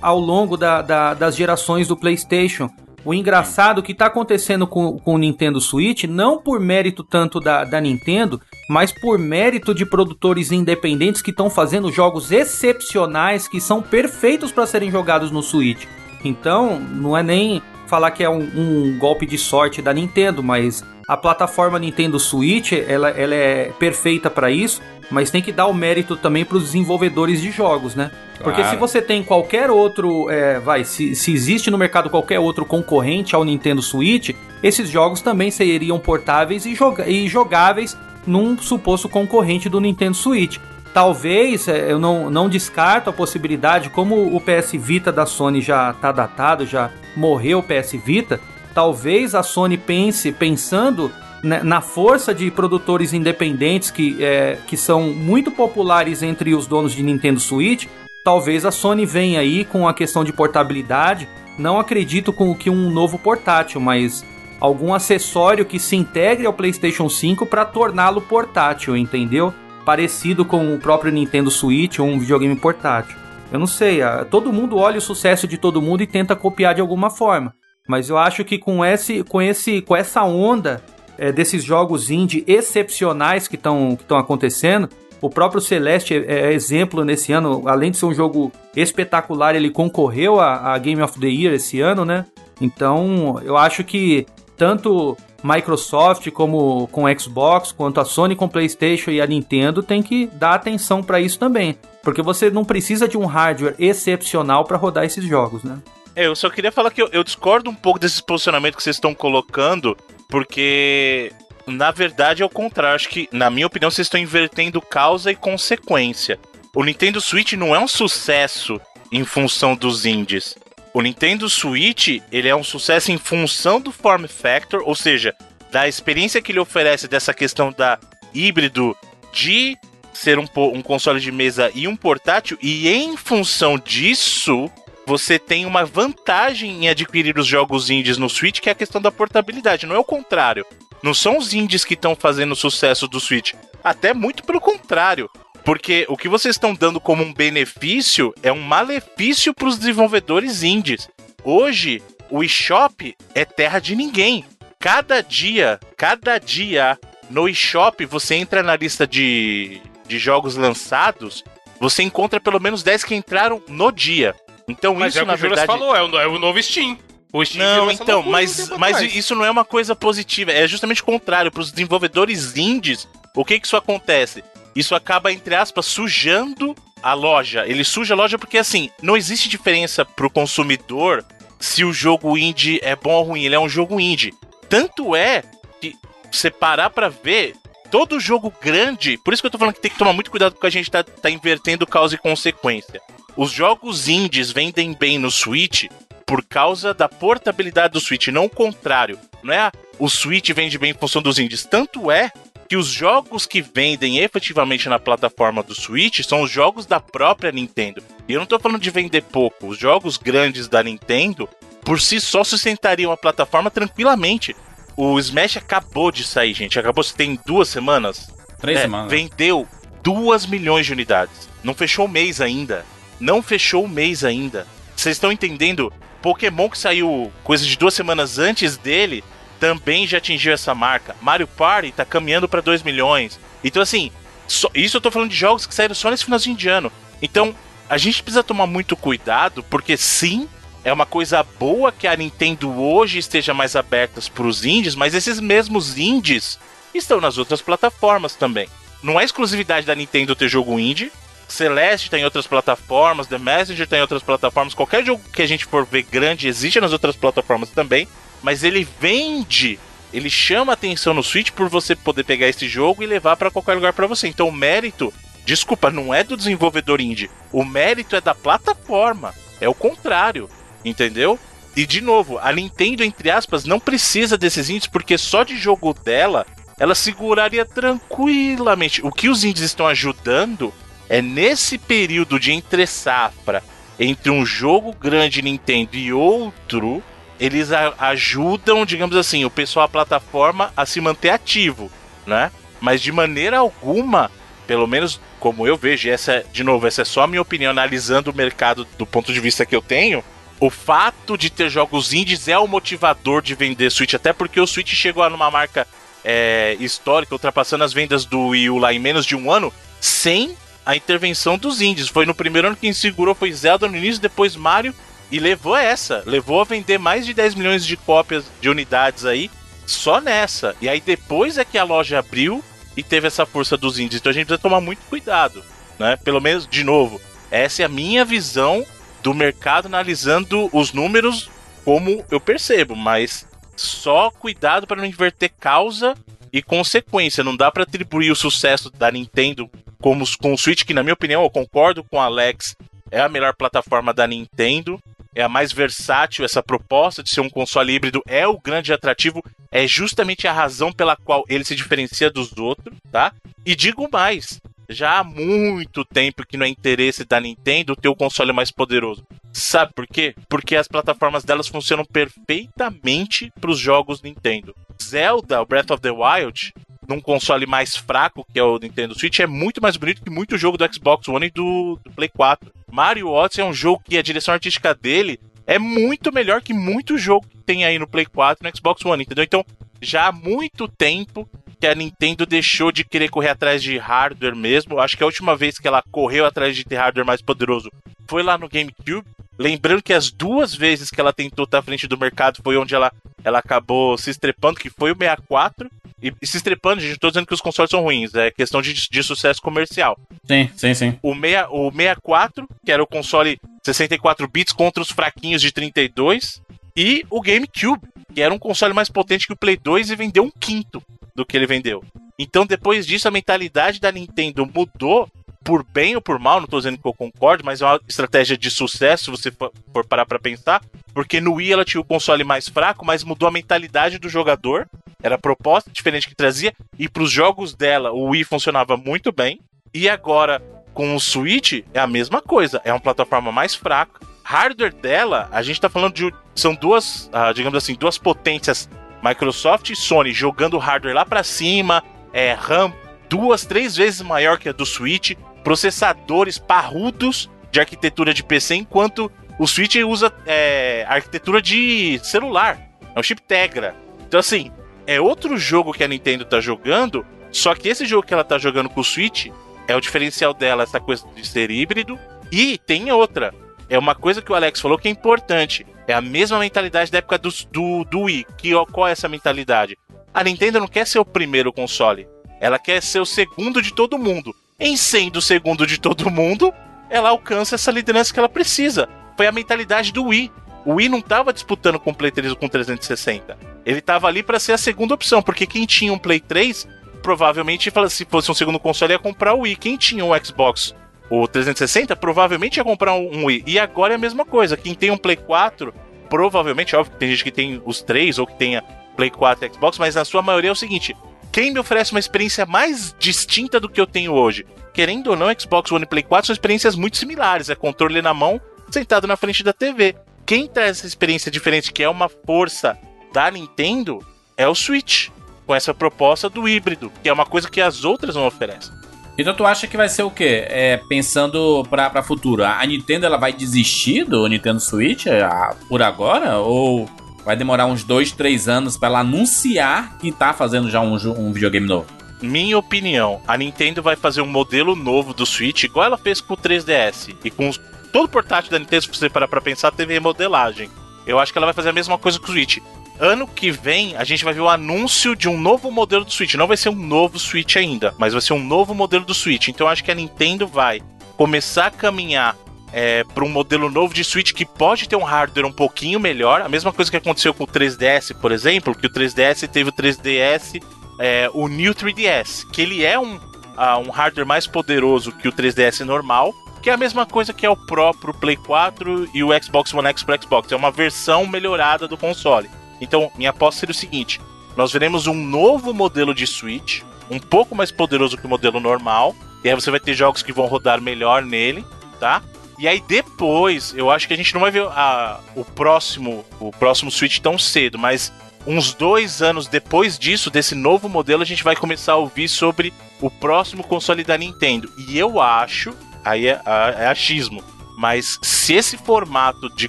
ao longo da, da, das gerações do PlayStation. O engraçado que está acontecendo com, com o Nintendo Switch, não por mérito tanto da, da Nintendo, mas por mérito de produtores independentes que estão fazendo jogos excepcionais que são perfeitos para serem jogados no Switch. Então, não é nem falar que é um, um, golpe de sorte da Nintendo, mas a plataforma Nintendo Switch ela, ela é perfeita para isso, mas tem que dar o mérito também para os desenvolvedores de jogos, né? Porque se você tem qualquer outro, é, vai, se, se existe no mercado qualquer outro concorrente ao Nintendo Switch, esses jogos também seriam portáveis e, joga e jogáveis num suposto concorrente do Nintendo Switch. Talvez, é, eu não, não descarto a possibilidade, como o PS Vita da Sony já está datado, já morreu o PS Vita, talvez a Sony pense, pensando né, na força de produtores independentes que, é, que são muito populares entre os donos de Nintendo Switch, talvez a Sony venha aí com a questão de portabilidade. Não acredito com que um novo portátil, mas algum acessório que se integre ao PlayStation 5 para torná-lo portátil, entendeu? Parecido com o próprio Nintendo Switch ou um videogame portátil. Eu não sei, todo mundo olha o sucesso de todo mundo e tenta copiar de alguma forma. Mas eu acho que com esse, com esse, com essa onda é, desses jogos indie excepcionais que estão que acontecendo, o próprio Celeste é, é, exemplo nesse ano, além de ser um jogo espetacular, ele concorreu a, a Game of the Year esse ano, né? Então, eu acho que tanto Microsoft como com Xbox, quanto a Sony com PlayStation e a Nintendo tem que dar atenção para isso também, porque você não precisa de um hardware excepcional para rodar esses jogos, né? É, eu só queria falar que eu, eu discordo um pouco desse posicionamento que vocês estão colocando, porque na verdade é o contrário. Acho que, na minha opinião, vocês estão invertendo causa e consequência. O Nintendo Switch não é um sucesso em função dos indies. O Nintendo Switch, ele é um sucesso em função do form factor, ou seja, da experiência que ele oferece dessa questão da híbrido de ser um, um console de mesa e um portátil, e em função disso, você tem uma vantagem em adquirir os jogos indies no Switch, que é a questão da portabilidade, não é o contrário. Não são os indies que estão fazendo o sucesso do Switch. Até muito pelo contrário. Porque o que vocês estão dando como um benefício é um malefício para os desenvolvedores indies. Hoje, o eShop é terra de ninguém. Cada dia, cada dia no eShop você entra na lista de, de jogos lançados, você encontra pelo menos 10 que entraram no dia. Então Mas isso é o que na o verdade falou, é o, é o novo Steam. O Steam não, então, loucura um mas, mas isso não é uma coisa positiva, é justamente o contrário. Para os desenvolvedores indies, o que que isso acontece? Isso acaba, entre aspas, sujando a loja. Ele suja a loja porque, assim, não existe diferença pro consumidor se o jogo indie é bom ou ruim. Ele é um jogo indie. Tanto é que, você parar pra ver, todo jogo grande, por isso que eu tô falando que tem que tomar muito cuidado porque a gente tá, tá invertendo causa e consequência. Os jogos indies vendem bem no Switch por causa da portabilidade do Switch, não o contrário. Não é a- o Switch vende bem em função dos indies. Tanto é que os jogos que vendem efetivamente na plataforma do Switch são os jogos da própria Nintendo. E eu não tô falando de vender pouco. Os jogos grandes da Nintendo, por si só, sustentariam a plataforma tranquilamente. O Smash acabou de sair, gente. Acabou, tem duas semanas. Três É, semanas. Vendeu 2 milhões de unidades. Não fechou o mês ainda. Não fechou o mês ainda. Vocês estão entendendo? Pokémon que saiu coisa de duas semanas antes dele também já atingiu essa marca. Mario Party tá caminhando para 2 milhões. Então, assim, só- isso eu tô falando de jogos que saíram só nesse finalzinho de ano. Então, a gente precisa tomar muito cuidado, porque sim, é uma coisa boa que a Nintendo hoje esteja mais aberta para os indies, mas esses mesmos indies estão nas outras plataformas também. Não é exclusividade da Nintendo ter jogo indie. Celeste tem outras plataformas, The Messenger tem outras plataformas. Qualquer jogo que a gente for ver grande existe nas outras plataformas também. Mas ele vende, ele chama atenção no Switch por você poder pegar esse jogo e levar para qualquer lugar para você. Então o mérito, desculpa, não é do desenvolvedor indie. O mérito é da plataforma. É o contrário, entendeu? E de novo, a Nintendo, entre aspas, não precisa desses indies porque só de jogo dela ela seguraria tranquilamente. O que os indies estão ajudando é nesse período de entre safra entre um jogo grande Nintendo e outro, eles ajudam, digamos assim, o pessoal, a plataforma a se manter ativo, né? Mas de maneira alguma, pelo menos como eu vejo, essa, de novo, essa é só a minha opinião analisando o mercado do ponto de vista que eu tenho, o fato de ter jogos indies é o motivador de vender Switch, até porque o Switch chegou numa marca é, histórica, ultrapassando as vendas do Wii U lá em menos de um ano, sem a intervenção dos indies. Foi no primeiro ano que segurou foi Zelda no início, depois Mario, e levou essa. Levou a vender mais de 10 milhões de cópias de unidades aí, só nessa. E aí depois é que a loja abriu e teve essa força dos indies. Então a gente precisa tomar muito cuidado, né? Pelo menos, de novo, essa é a minha visão do mercado analisando os números como eu percebo, mas só cuidado para não inverter causa e consequência. Não dá para atribuir o sucesso da Nintendo como com o Switch, que na minha opinião eu concordo com o Alex, é a melhor plataforma da Nintendo, é a mais versátil. Essa proposta de ser um console híbrido é o grande atrativo, é justamente a razão pela qual ele se diferencia dos outros, tá? E digo mais, já há muito tempo que não é interesse da Nintendo ter o console mais poderoso. Sabe por quê? Porque as plataformas delas funcionam perfeitamente para os jogos Nintendo. Zelda, Breath of the Wild, num console mais fraco, que é o Nintendo Switch, é muito mais bonito que muito jogo do Xbox One e do, do Play 4. Mario Odyssey é um jogo que a direção artística dele é muito melhor que muito jogo que tem aí no Play 4 e no Xbox One, entendeu? Então, já há muito tempo que a Nintendo deixou de querer correr atrás de hardware mesmo. Acho que a última vez que ela correu atrás de ter hardware mais poderoso foi lá no GameCube. Lembrando que as duas vezes que ela tentou estar à frente do mercado foi onde ela, ela acabou se estrepando, que foi o 64. E, e se estrepando, gente, não tô dizendo que os consoles são ruins, é questão de, de sucesso comercial. Sim, sim, sim. O, meia, o 64, que era o console 64 bits contra os fraquinhos de 32. E o GameCube, que era um console mais potente que o Play 2 e vendeu um quinto do que ele vendeu. Então, depois disso, a mentalidade da Nintendo mudou por bem ou por mal, não tô dizendo que eu concordo, mas é uma estratégia de sucesso, se você for parar pra pensar, porque no Wii ela tinha o console mais fraco, mas mudou a mentalidade do jogador, era a proposta diferente que trazia, e pros jogos dela o Wii funcionava muito bem, e agora com o Switch é a mesma coisa, é uma plataforma mais fraca, hardware dela, a gente tá falando de, são duas, uh, digamos assim, duas potências Microsoft e Sony jogando hardware lá para cima, é, RAM duas, três vezes maior que a do Switch, processadores parrudos de arquitetura de PC, enquanto o Switch usa é, arquitetura de celular. É um chip Tegra. Então, assim, é outro jogo que a Nintendo tá jogando, só que esse jogo que ela tá jogando com o Switch é o diferencial dela, essa coisa de ser híbrido. E tem outra. É uma coisa que o Alex falou que é importante. É a mesma mentalidade da época do, do, do Wii. Que, qual é essa mentalidade? A Nintendo não quer ser o primeiro console. Ela quer ser o segundo de todo mundo. Em sendo o segundo de todo mundo, ela alcança essa liderança que ela precisa. Foi a mentalidade do Wii. O Wii não estava disputando com o Play 3 ou com o 360. Ele estava ali para ser a segunda opção, porque quem tinha um Play 3, provavelmente, se fosse um segundo console, ia comprar o Wii. Quem tinha um Xbox o 360, provavelmente ia comprar um Wii. E agora é a mesma coisa. Quem tem um Play 4, provavelmente, óbvio que tem gente que tem os três ou que tenha Play 4 e Xbox, mas na sua maioria é o seguinte: quem me oferece uma experiência mais distinta do que eu tenho hoje? Querendo ou não, Xbox One e Play 4 são experiências muito similares. É controle na mão, sentado na frente da TV. Quem traz essa experiência diferente, que é uma força da Nintendo, é o Switch. Com essa proposta do híbrido, que é uma coisa que as outras não oferecem. Então tu acha que vai ser o quê? É, pensando pra, pra futuro, a Nintendo ela vai desistir do Nintendo Switch é, a, por agora? Ou vai demorar uns 2, 3 anos para ela anunciar que tá fazendo já um, um videogame novo? Minha opinião, a Nintendo vai fazer um modelo novo do Switch, igual ela fez com o 3DS. E com os, todo portátil da Nintendo, se você parar pra pensar, teve remodelagem. Eu acho que ela vai fazer a mesma coisa com o Switch ano que vem a gente vai ver o anúncio de um novo modelo do Switch. Não vai ser um novo Switch ainda, mas vai ser um novo modelo do Switch. Então eu acho que a Nintendo vai começar a caminhar é, para um modelo novo de Switch que pode ter um hardware um pouquinho melhor. A mesma coisa que aconteceu com o 3DS, por exemplo, que o 3DS teve o 3DS, é, o New 3DS, que ele é um, uh, um hardware mais poderoso que o 3DS normal, que é a mesma coisa que é o próprio Play 4 e o Xbox One X para Xbox. É uma versão melhorada do console. Então, minha aposta seria o seguinte: nós veremos um novo modelo de Switch, um pouco mais poderoso que o modelo normal. E aí você vai ter jogos que vão rodar melhor nele, tá? E aí depois, eu acho que a gente não vai ver a, o próximo o próximo Switch tão cedo, mas uns dois anos depois disso, desse novo modelo, a gente vai começar a ouvir sobre o próximo console da Nintendo. E eu acho, aí é, é achismo, Mas se esse formato de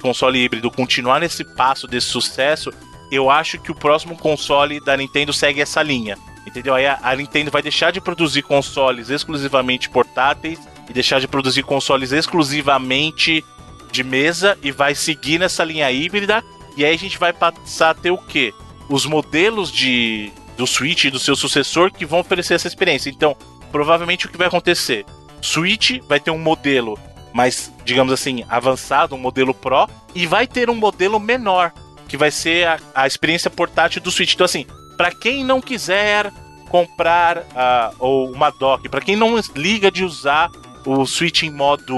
console híbrido continuar nesse passo desse sucesso, eu acho que o próximo console da Nintendo segue essa linha. Entendeu? Aí a, a Nintendo vai deixar de produzir consoles exclusivamente portáteis e deixar de produzir consoles exclusivamente de mesa e vai seguir nessa linha híbrida. E aí a gente vai passar a ter o quê? Os modelos de, do Switch e do seu sucessor que vão oferecer essa experiência. Então, provavelmente o que vai acontecer? Switch vai ter um modelo mais, digamos assim, avançado, um modelo Pro, e vai ter um modelo menor, que vai ser a, a experiência portátil do Switch. Então, assim, para quem não quiser comprar uh, ou uma dock, para quem não liga de usar o Switch em modo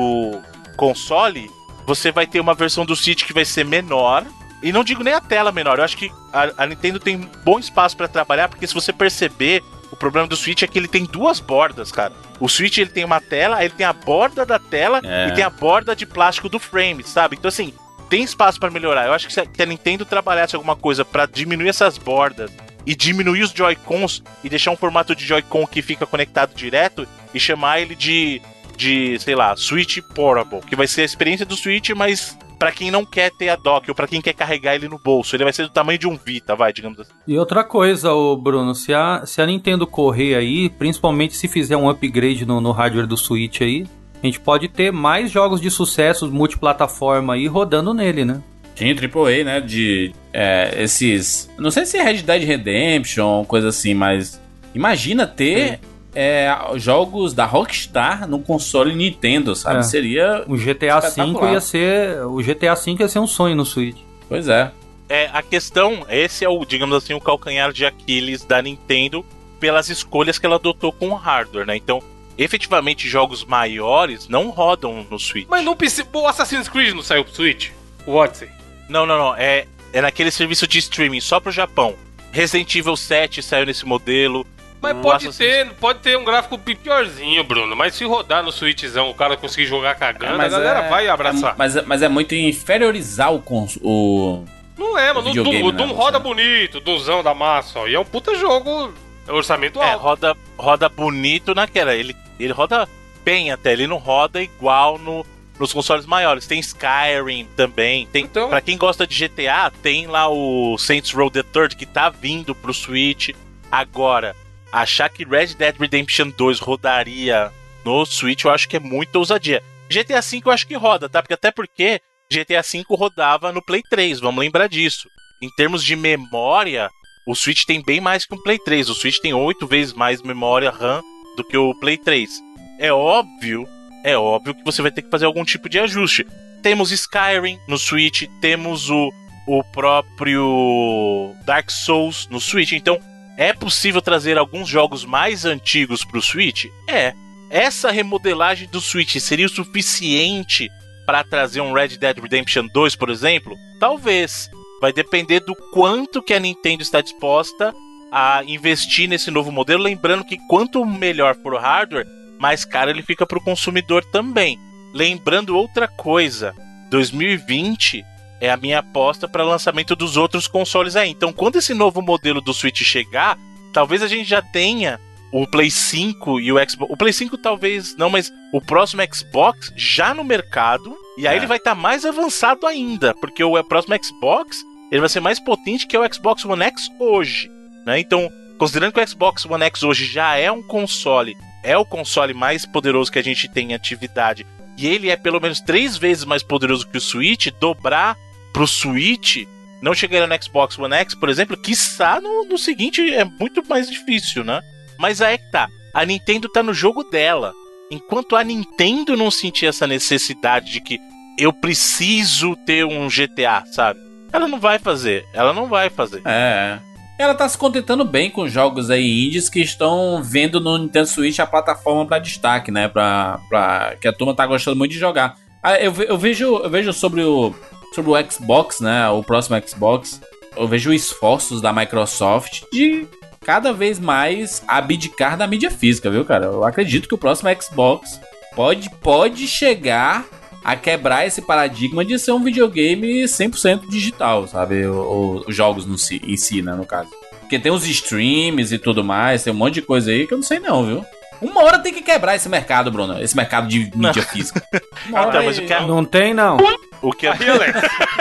console, você vai ter uma versão do Switch que vai ser menor. E não digo nem a tela menor, eu acho que a, a Nintendo tem bom espaço para trabalhar, porque se você perceber, o problema do Switch é que ele tem duas bordas, cara. O Switch ele tem uma tela, ele tem a borda da tela é. e tem a borda de plástico do frame, sabe? Então assim, tem espaço para melhorar. Eu acho que se a Nintendo trabalhasse alguma coisa para diminuir essas bordas e diminuir os Joy-Cons e deixar um formato de Joy-Con que fica conectado direto e chamar ele de de, sei lá, Switch Portable, que vai ser a experiência do Switch, mas para quem não quer ter a dock ou para quem quer carregar ele no bolso, ele vai ser do tamanho de um Vita, vai, digamos assim. E outra coisa, o Bruno, se a, se a Nintendo correr aí, principalmente se fizer um upgrade no, no hardware do Switch aí, a gente pode ter mais jogos de sucesso multiplataforma aí rodando nele, né? Tinha AAA, né? De é, esses. Não sei se é Red Dead Redemption, coisa assim, mas. Imagina ter é, jogos da Rockstar no console Nintendo, sabe? É. Seria. O GTA V ia ser. O GTA V ia ser um sonho no Switch. Pois é. É, a questão, esse é o, digamos assim, o calcanhar de Aquiles da Nintendo pelas escolhas que ela adotou com o hardware, né? Então, efetivamente, jogos maiores não rodam no Switch. Mas não precisa. O Assassin's Creed não saiu pro Switch? O Odyssey? Não, não, não. É, é naquele serviço de streaming só pro Japão. Resident Evil 7 saiu nesse modelo. Mas pode ter, pode ter um gráfico piorzinho, Bruno. Mas se rodar no Switchzão, o cara conseguir jogar cagando, é, a galera é, vai abraçar. É, mas, é, mas é muito inferiorizar o. o não é, mano. O Doom, o Doom né, roda bonito, o Doomzão da massa, ó. E é um puta jogo. Orçamento alto. É, roda, roda bonito naquela. Ele, ele roda bem até. Ele não roda igual no, nos consoles maiores. Tem Skyrim também. Tem, então... Pra quem gosta de GTA, tem lá o Saints Row the Third que tá vindo pro Switch. Agora, achar que Red Dead Redemption 2 rodaria no Switch, eu acho que é muita ousadia. GTA V eu acho que roda, tá? Porque até porque GTA V rodava no Play 3, vamos lembrar disso. Em termos de memória, o Switch tem bem mais que o Play 3. O Switch tem oito vezes mais memória RAM do que o Play 3. É óbvio, é óbvio que você vai ter que fazer algum tipo de ajuste. Temos Skyrim no Switch, temos o, o próprio Dark Souls no Switch. Então, é possível trazer alguns jogos mais antigos para o Switch? É. Essa remodelagem do Switch seria o suficiente para trazer um Red Dead Redemption 2, por exemplo? Talvez. Vai depender do quanto que a Nintendo está disposta a investir nesse novo modelo. Lembrando que quanto melhor for o hardware, mais caro ele fica para o consumidor também. Lembrando outra coisa: 2020 é a minha aposta para lançamento dos outros consoles aí. Então, quando esse novo modelo do Switch chegar, talvez a gente já tenha o Play 5 e o Xbox. O Play 5 talvez não, mas o próximo Xbox já no mercado. E aí é. ele vai estar tá mais avançado ainda, porque o próximo Xbox ele vai ser mais potente que o Xbox One X hoje. Né? Então, considerando que o Xbox One X hoje já é um console, é o console mais poderoso que a gente tem em atividade, e ele é pelo menos três vezes mais poderoso que o Switch, dobrar pro Switch, não chegaria no Xbox One X, por exemplo, quiçá no, no seguinte é muito mais difícil, né? Mas aí é que tá. A Nintendo tá no jogo dela. Enquanto a Nintendo não sentir essa necessidade de que eu preciso ter um GTA, sabe? Ela não vai fazer. Ela não vai fazer. É. Ela tá se contentando bem com jogos aí indies que estão vendo no Nintendo Switch a plataforma para destaque, né? Pra, pra, que a turma tá gostando muito de jogar. Ah, eu, eu, vejo, eu vejo sobre o, sobre o Xbox, né? O próximo Xbox. Eu vejo esforços da Microsoft de cada vez mais abdicar da mídia física, viu, cara? Eu acredito que o próximo Xbox pode, pode chegar a quebrar esse paradigma de ser um videogame 100% digital, sabe? Os jogos no si, em si, né, no caso. Porque tem os streams e tudo mais, tem um monte de coisa aí que eu não sei não, viu? Uma hora tem que quebrar esse mercado, Bruno. Esse mercado de mídia física. Uma hora Então, mas o que é- Não tem, não. O que é Alex,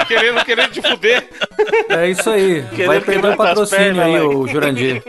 querendo, querendo te fuder. É isso aí. Querendo Vai perder o patrocínio aí, o Jurandir.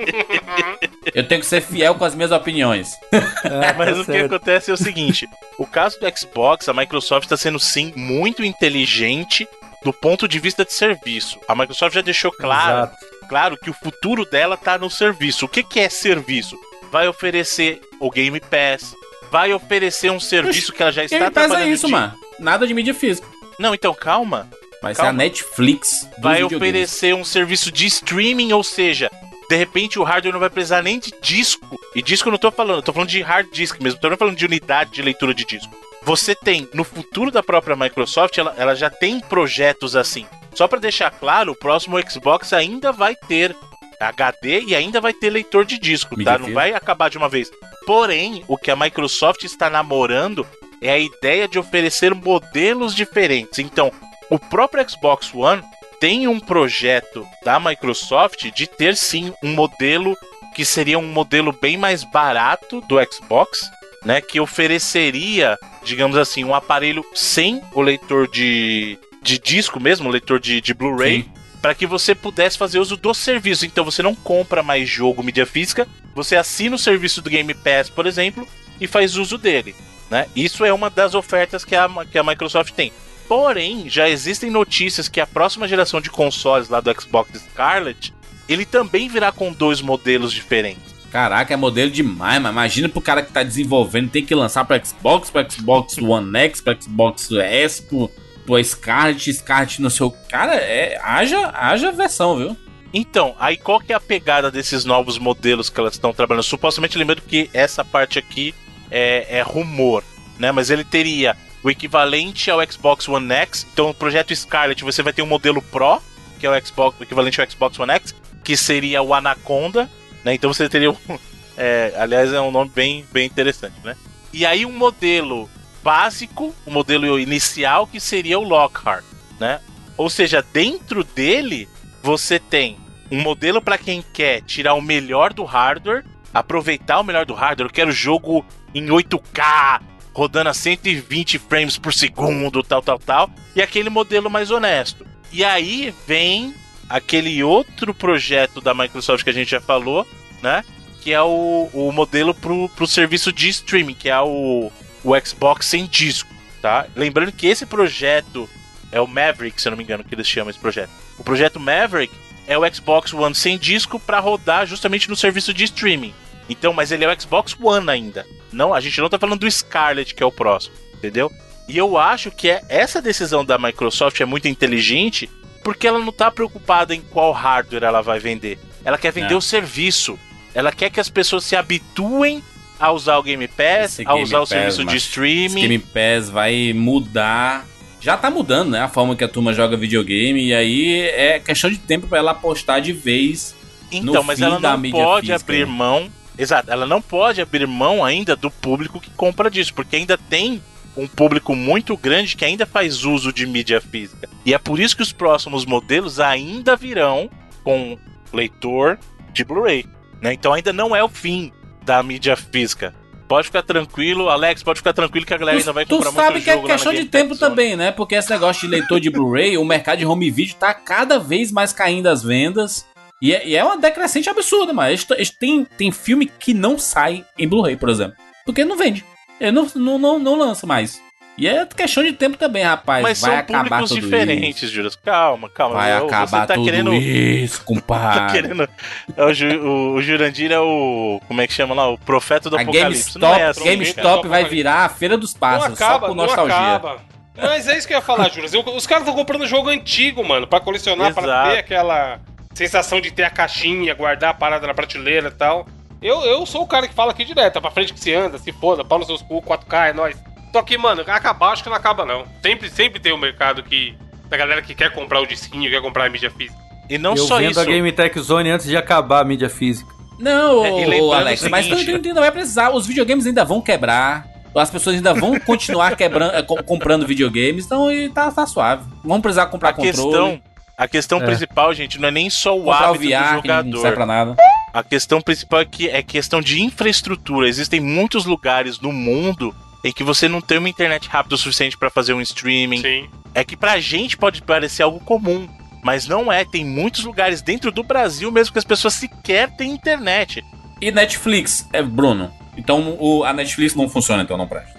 Eu tenho que ser fiel com as minhas opiniões. É, Mas tá o que acontece é o seguinte: o caso do Xbox, a Microsoft está sendo sim muito inteligente do ponto de vista de serviço. A Microsoft já deixou claro, Exato. claro que o futuro dela tá no serviço. O que, que é serviço? Vai oferecer o Game Pass, vai oferecer um serviço que ela já está Game Pass é trabalhando. isso, de- mano. Nada de mídia física. Não, então calma. Vai ser a Calma. Netflix vai videogames. oferecer um serviço de streaming, ou seja, de repente o hardware não vai precisar nem de disco. E disco eu não tô falando, eu tô falando de hard disk mesmo, tô não falando de unidade de leitura de disco. Você tem, no futuro da própria Microsoft, ela, ela já tem projetos assim. Só pra deixar claro, o próximo Xbox ainda vai ter HD e ainda vai ter leitor de disco, Mídia tá? Não vai acabar de uma vez. Porém, o que a Microsoft está namorando é a ideia de oferecer modelos diferentes. Então, o próprio Xbox One tem um projeto da Microsoft de ter sim um modelo que seria um modelo bem mais barato do Xbox, né? Que ofereceria, digamos assim, um aparelho sem o leitor de, de disco mesmo, o leitor de, de Blu-ray, para que você pudesse fazer uso do serviço. Então você não compra mais jogo mídia física, você assina o serviço do Game Pass, por exemplo, e faz uso dele. Né? Isso é uma das ofertas que a, que a Microsoft tem. Porém, já existem notícias que a próxima geração de consoles lá do Xbox Scarlet, ele também virá com dois modelos diferentes. Caraca, é modelo demais, mas imagina pro cara que tá desenvolvendo, tem que lançar pra Xbox, pra Xbox One X, pra Xbox S, pro, pro Scarlet, Scarlet no seu. Cara, é. Haja, haja versão, viu? Então, aí qual que é a pegada desses novos modelos que elas estão trabalhando? Supostamente lembrando que essa parte aqui é, é rumor, né? Mas ele teria o equivalente ao Xbox One X. Então, o projeto Scarlet você vai ter um modelo Pro, que é o Xbox, o equivalente ao Xbox One X, que seria o Anaconda, né? Então você teria um. é, aliás, é um nome bem, bem interessante, né? E aí um modelo básico, o modelo inicial, que seria o Lockhart, né? Ou seja, dentro dele você tem um modelo para quem quer tirar o melhor do hardware, aproveitar o melhor do hardware. Eu quero jogo em 8K, rodando a 120 frames por segundo, tal, tal, tal. E aquele modelo mais honesto. E aí vem aquele outro projeto da Microsoft que a gente já falou, né? Que é o, o modelo pro, pro serviço de streaming, que é o, o Xbox sem disco, tá? Lembrando que esse projeto é o Maverick, se eu não me engano, que eles chamam esse projeto. O projeto Maverick é o Xbox One sem disco para rodar justamente no serviço de streaming. Então, mas ele é o Xbox One ainda. Não, a gente não tá falando do Scarlet, que é o próximo, entendeu? E eu acho que é, essa decisão da Microsoft é muito inteligente, porque ela não tá preocupada em qual hardware ela vai vender. Ela quer vender É. o serviço. Ela quer que as pessoas se habituem a usar o Game Pass, Esse a Game usar o Pass, serviço de streaming. Esse Game Pass vai mudar. Já tá mudando, né? A forma que a turma joga videogame. E aí é questão de tempo pra ela apostar de vez. Então, no mas ela não pode física, abrir né? mão. Exato, ela não pode abrir mão ainda do público que compra disso, porque ainda tem um público muito grande que ainda faz uso de mídia física. E é por isso que os próximos modelos ainda virão com leitor de Blu-ray. Né? Então ainda não é o fim da mídia física. Pode ficar tranquilo, Alex, pode ficar tranquilo que a galera ainda vai Tu comprar sabe muito que é jogo lá na questão de tempo Zone. também, né? Porque esse negócio de leitor de Blu-ray, o mercado de home video tá cada vez mais caindo as vendas. E é, e é uma decrescente absurda, mas eles, t- eles têm, tem filme que não sai em Blu-ray, por exemplo. Porque não vende. Ele não, não, não, não lança mais. E é questão de tempo também, rapaz. Mas vai são acabar públicos tudo diferentes, Juras. Calma, Isso. calma. Vai acabar você tá tudo querendo isso, Tá compadre. querendo. é o, Ju, o, o Jurandir é o. Como é que chama lá? O profeta do A apocalipse. GameStop, não é assim. GameStop vai virar a feira dos pássaros, só acaba, por não nostalgia. acaba. Mas é isso que eu ia falar, Juras. Eu- Os caras estão comprando jogo antigo, mano, pra colecionar, pra Exato. ter aquela sensação de ter a caixinha, guardar a parada na prateleira e tal. Eu, eu sou o cara que fala aqui direto, é pra frente que se anda, se foda, pau nos seus cu, 4K, é nóis. Só que, mano, acabar acho que não acaba, não. Sempre, sempre tem um mercado que. Da galera que quer comprar o disquinho, quer comprar a mídia física. E não eu só vendo isso. a Game Tech Zone antes de acabar a mídia física. Não, É, e ô, Alex, mas ainda vai precisar. Os videogames ainda vão quebrar. As pessoas ainda vão continuar quebrando, eh, com- comprando videogames, então e tá, tá suave. Vão precisar comprar a controle, questão, a questão É. principal, gente, não é nem só o comprar o hábito VR, do que não serve jogador. pra nada. A questão principal é que é questão de infraestrutura. Existem muitos lugares no mundo em que você não tem uma internet rápida o suficiente para fazer um streaming. Sim. É que pra gente pode parecer algo comum, mas não é. Tem muitos lugares dentro do Brasil mesmo que as pessoas sequer têm internet. E Netflix, é Bruno. Então o, a Netflix não funciona, então não presta.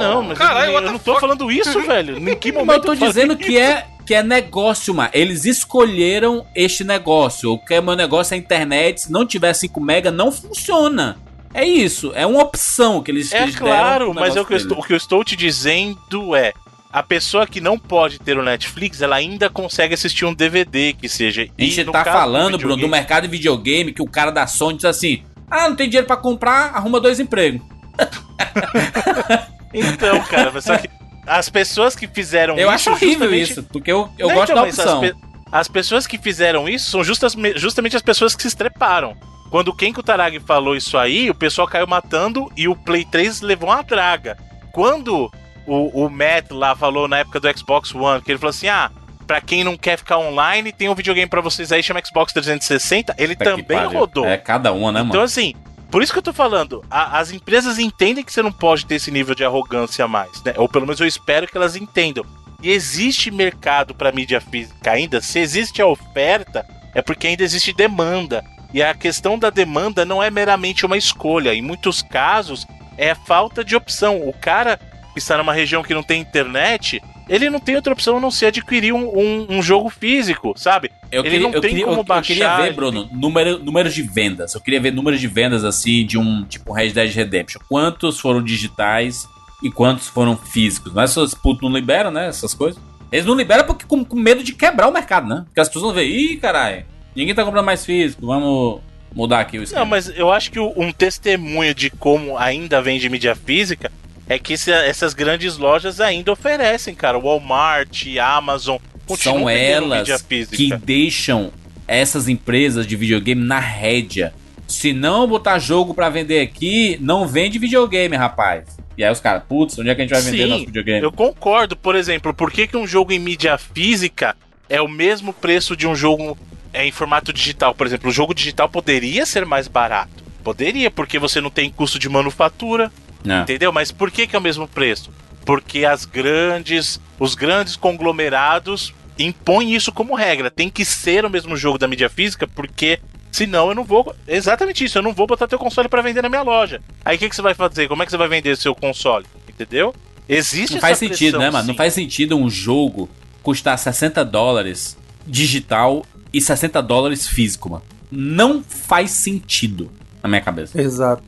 Não, mas Caralho, eu, eu não tô fuck? falando isso, velho. Em que Mas momento eu tô dizendo que isso? é, que é negócio, mano. Eles escolheram este negócio. O que é meu negócio é a internet. Se não tiver 5 mega, não funciona. É isso. É uma opção que eles, que É eles claro, mas é o que, estou, o que eu estou te dizendo é. A pessoa que não pode ter o Netflix, ela ainda consegue assistir um DVD que seja. A gente E tá caso falando, Bruno, do mercado de videogame que o cara da Sony diz assim: Ah, não tem dinheiro pra comprar, arruma dois empregos. Então, cara, só que as pessoas que fizeram Eu isso. acho horrível justamente- isso, porque eu, eu Não, gosto então, da mas as opção. pe- As, pessoas que fizeram isso são justas- justamente as pessoas que se estreparam. Quando o Ken Kutaragi falou isso aí, o pessoal caiu matando e o Play 3 levou uma draga. Quando o, o Matt lá falou na época do Xbox One, que ele falou assim: ah, pra quem não quer ficar online, tem um videogame pra vocês aí, chama Xbox 360, ele também rodou. É cada uma, né, Então, mano? assim, por isso que eu tô falando, a- as empresas entendem que você não pode ter esse nível de arrogância mais, né? Ou pelo menos eu espero que elas entendam. E existe mercado para mídia física ainda? Se existe a oferta, é porque ainda existe demanda. E a questão da demanda não é meramente uma escolha. Em muitos casos, é falta de opção. O cara que está numa região que não tem internet, ele não tem outra opção a não ser adquirir um, um- um jogo físico, sabe? Eu ele queria, não eu tem queria, como eu- eu queria baixar, ver, Bruno, número, números de vendas. Eu queria ver números de vendas assim de um tipo Red Dead Redemption. Quantos foram digitais e quantos foram físicos? Mas essas putos não liberam, né? Essas coisas. Eles não liberam porque com, com medo de quebrar o mercado, né? Porque as pessoas vão ver, ih, caralho, ninguém tá comprando mais físico, vamos mudar aqui o esquema. Não, mas eu acho que um testemunho de como ainda vende mídia física é que esse- essas grandes lojas ainda oferecem, cara. Walmart, Amazon, São elas que deixam essas empresas de videogame na rédea. Se não botar jogo pra vender aqui, não vende videogame, rapaz. E aí os caras, putz, onde é que a gente vai vender Sim, nosso videogame? Eu concordo, por exemplo, por que, que um jogo em mídia física é o mesmo preço de um jogo é, em formato digital? Por exemplo, o jogo digital poderia ser mais barato. Poderia, porque você não tem custo de manufatura, Não. Entendeu? Mas por que, que é o mesmo preço? Porque as grandes, os grandes conglomerados impõem isso como regra. Tem que ser o mesmo jogo da mídia física, porque senão eu não vou. Exatamente isso, eu não vou botar teu console para vender na minha loja. Aí o que, que você vai fazer? Como é que você vai vender seu console? Entendeu? Existe Não faz essa sentido, pressão, né, mano? sim. Não faz sentido um jogo custar 60 dólares digital e 60 dólares físico, mano. Não faz sentido na minha cabeça. Exato.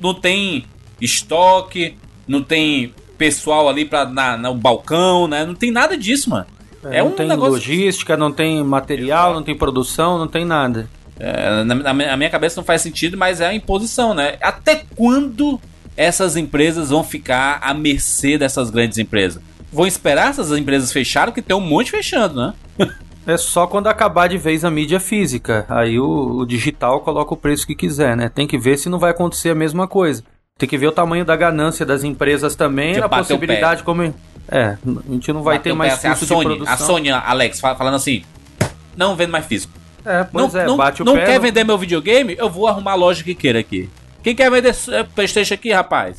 Não tem estoque, não tem pessoal ali pra, na, no balcão, né? Não tem nada disso, mano. É não um tem negócio- logística, não tem material, não tem produção, não tem nada. É, na, na minha cabeça não faz sentido, mas é a imposição, né? Até quando essas empresas vão ficar à mercê dessas grandes empresas? Vão esperar essas empresas fecharem, que tem um monte fechando, né? É só quando acabar de vez a mídia física. Aí o, o digital coloca o preço que quiser, né? Tem que ver se não vai acontecer a mesma coisa. Tem que ver o tamanho da ganância das empresas também, Tipo, a possibilidade como. É, a gente não vai ter Bateu mais pé, assim, a de Sony, produção. A Sony, Alex, fa- falando assim, não vendo mais físico. É, pois não é, não, bate o não pé. quer não- vender meu videogame? Eu vou arrumar a loja que queira aqui. Quem quer vender eh, Playstation aqui, rapaz?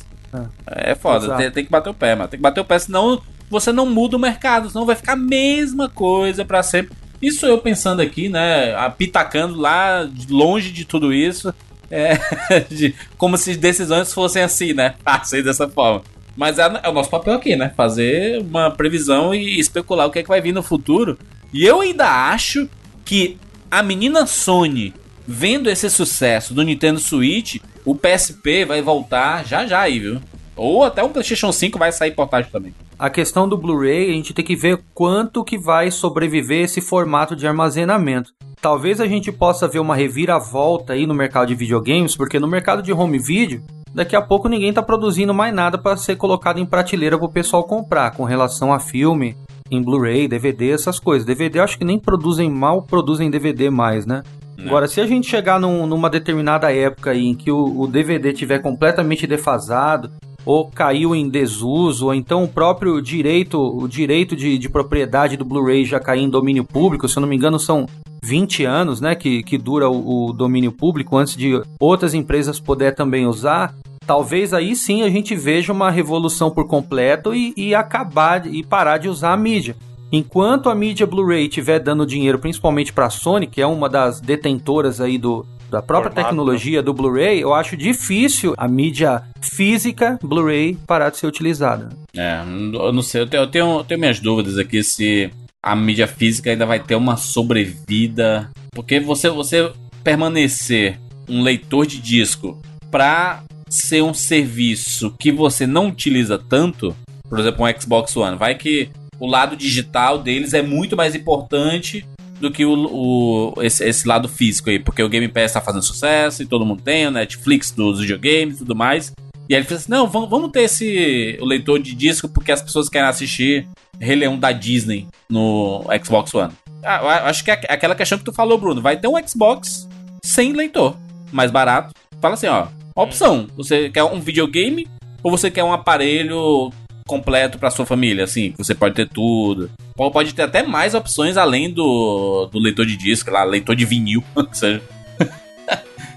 É, foda, Exato. tem, tem que bater o pé, mano. Tem que bater o pé, senão você não muda o mercado, senão vai ficar a mesma coisa pra sempre. Isso eu pensando aqui, né? Pitacando lá de longe de tudo isso. É, de- como se decisões fossem assim, né? Fáceis dessa forma. Mas é, é o nosso papel aqui, né? Fazer uma previsão e especular o que é que vai vir no futuro. E eu ainda acho que a menina Sony, vendo esse sucesso do Nintendo Switch, o PSP vai voltar já já aí, viu? Ou até o PlayStation 5 vai sair portátil também. A questão do Blu-ray, a gente tem que ver quanto que vai sobreviver esse formato de armazenamento. Talvez a gente possa ver uma reviravolta aí no mercado de videogames, porque no mercado de home video, daqui a pouco ninguém tá produzindo mais nada para ser colocado em prateleira pro pessoal comprar, com relação a filme, em Blu-ray, DVD, essas coisas. DVD acho que nem produzem mal, produzem DVD mais, né? Agora, se a gente chegar num- numa determinada época aí em que o, o DVD tiver completamente defasado, ou caiu em desuso, ou então o próprio direito, o direito de, de propriedade do Blu-ray já cair em domínio público, se eu não me engano, são 20 anos, né, que, que dura o, o domínio público antes de outras empresas poder também usar, talvez aí sim a gente veja uma revolução por completo e, e acabar e parar de usar a mídia. Enquanto a mídia Blu-ray estiver dando dinheiro principalmente para a Sony, que é uma das detentoras aí do, da própria Formato, tecnologia né? do Blu-ray, eu acho difícil a mídia física Blu-ray parar de ser utilizada. É, eu não sei, eu tenho, eu tenho, eu tenho minhas dúvidas aqui se a mídia física ainda vai ter uma sobrevida. Porque você, você permanecer um leitor de disco para ser um serviço que você não utiliza tanto, por exemplo, um Xbox One, vai que o lado digital deles é muito mais importante do que o, o esse, esse, lado físico aí, porque o Game Pass tá fazendo sucesso e todo mundo tem, o Netflix dos videogames e tudo mais. E aí ele fez assim: não, vamos, vamos ter esse o leitor de disco porque as pessoas querem assistir Rei Leão da Disney no Xbox One. Ah, acho que é aquela questão que tu falou, Bruno. Vai ter um Xbox sem leitor, mais barato. Fala assim, ó, opção. Você quer um videogame ou você quer um aparelho completo para sua família, assim, você pode ter tudo. Pode ter até mais opções além do, do leitor de disco, lá, leitor de vinil, seja.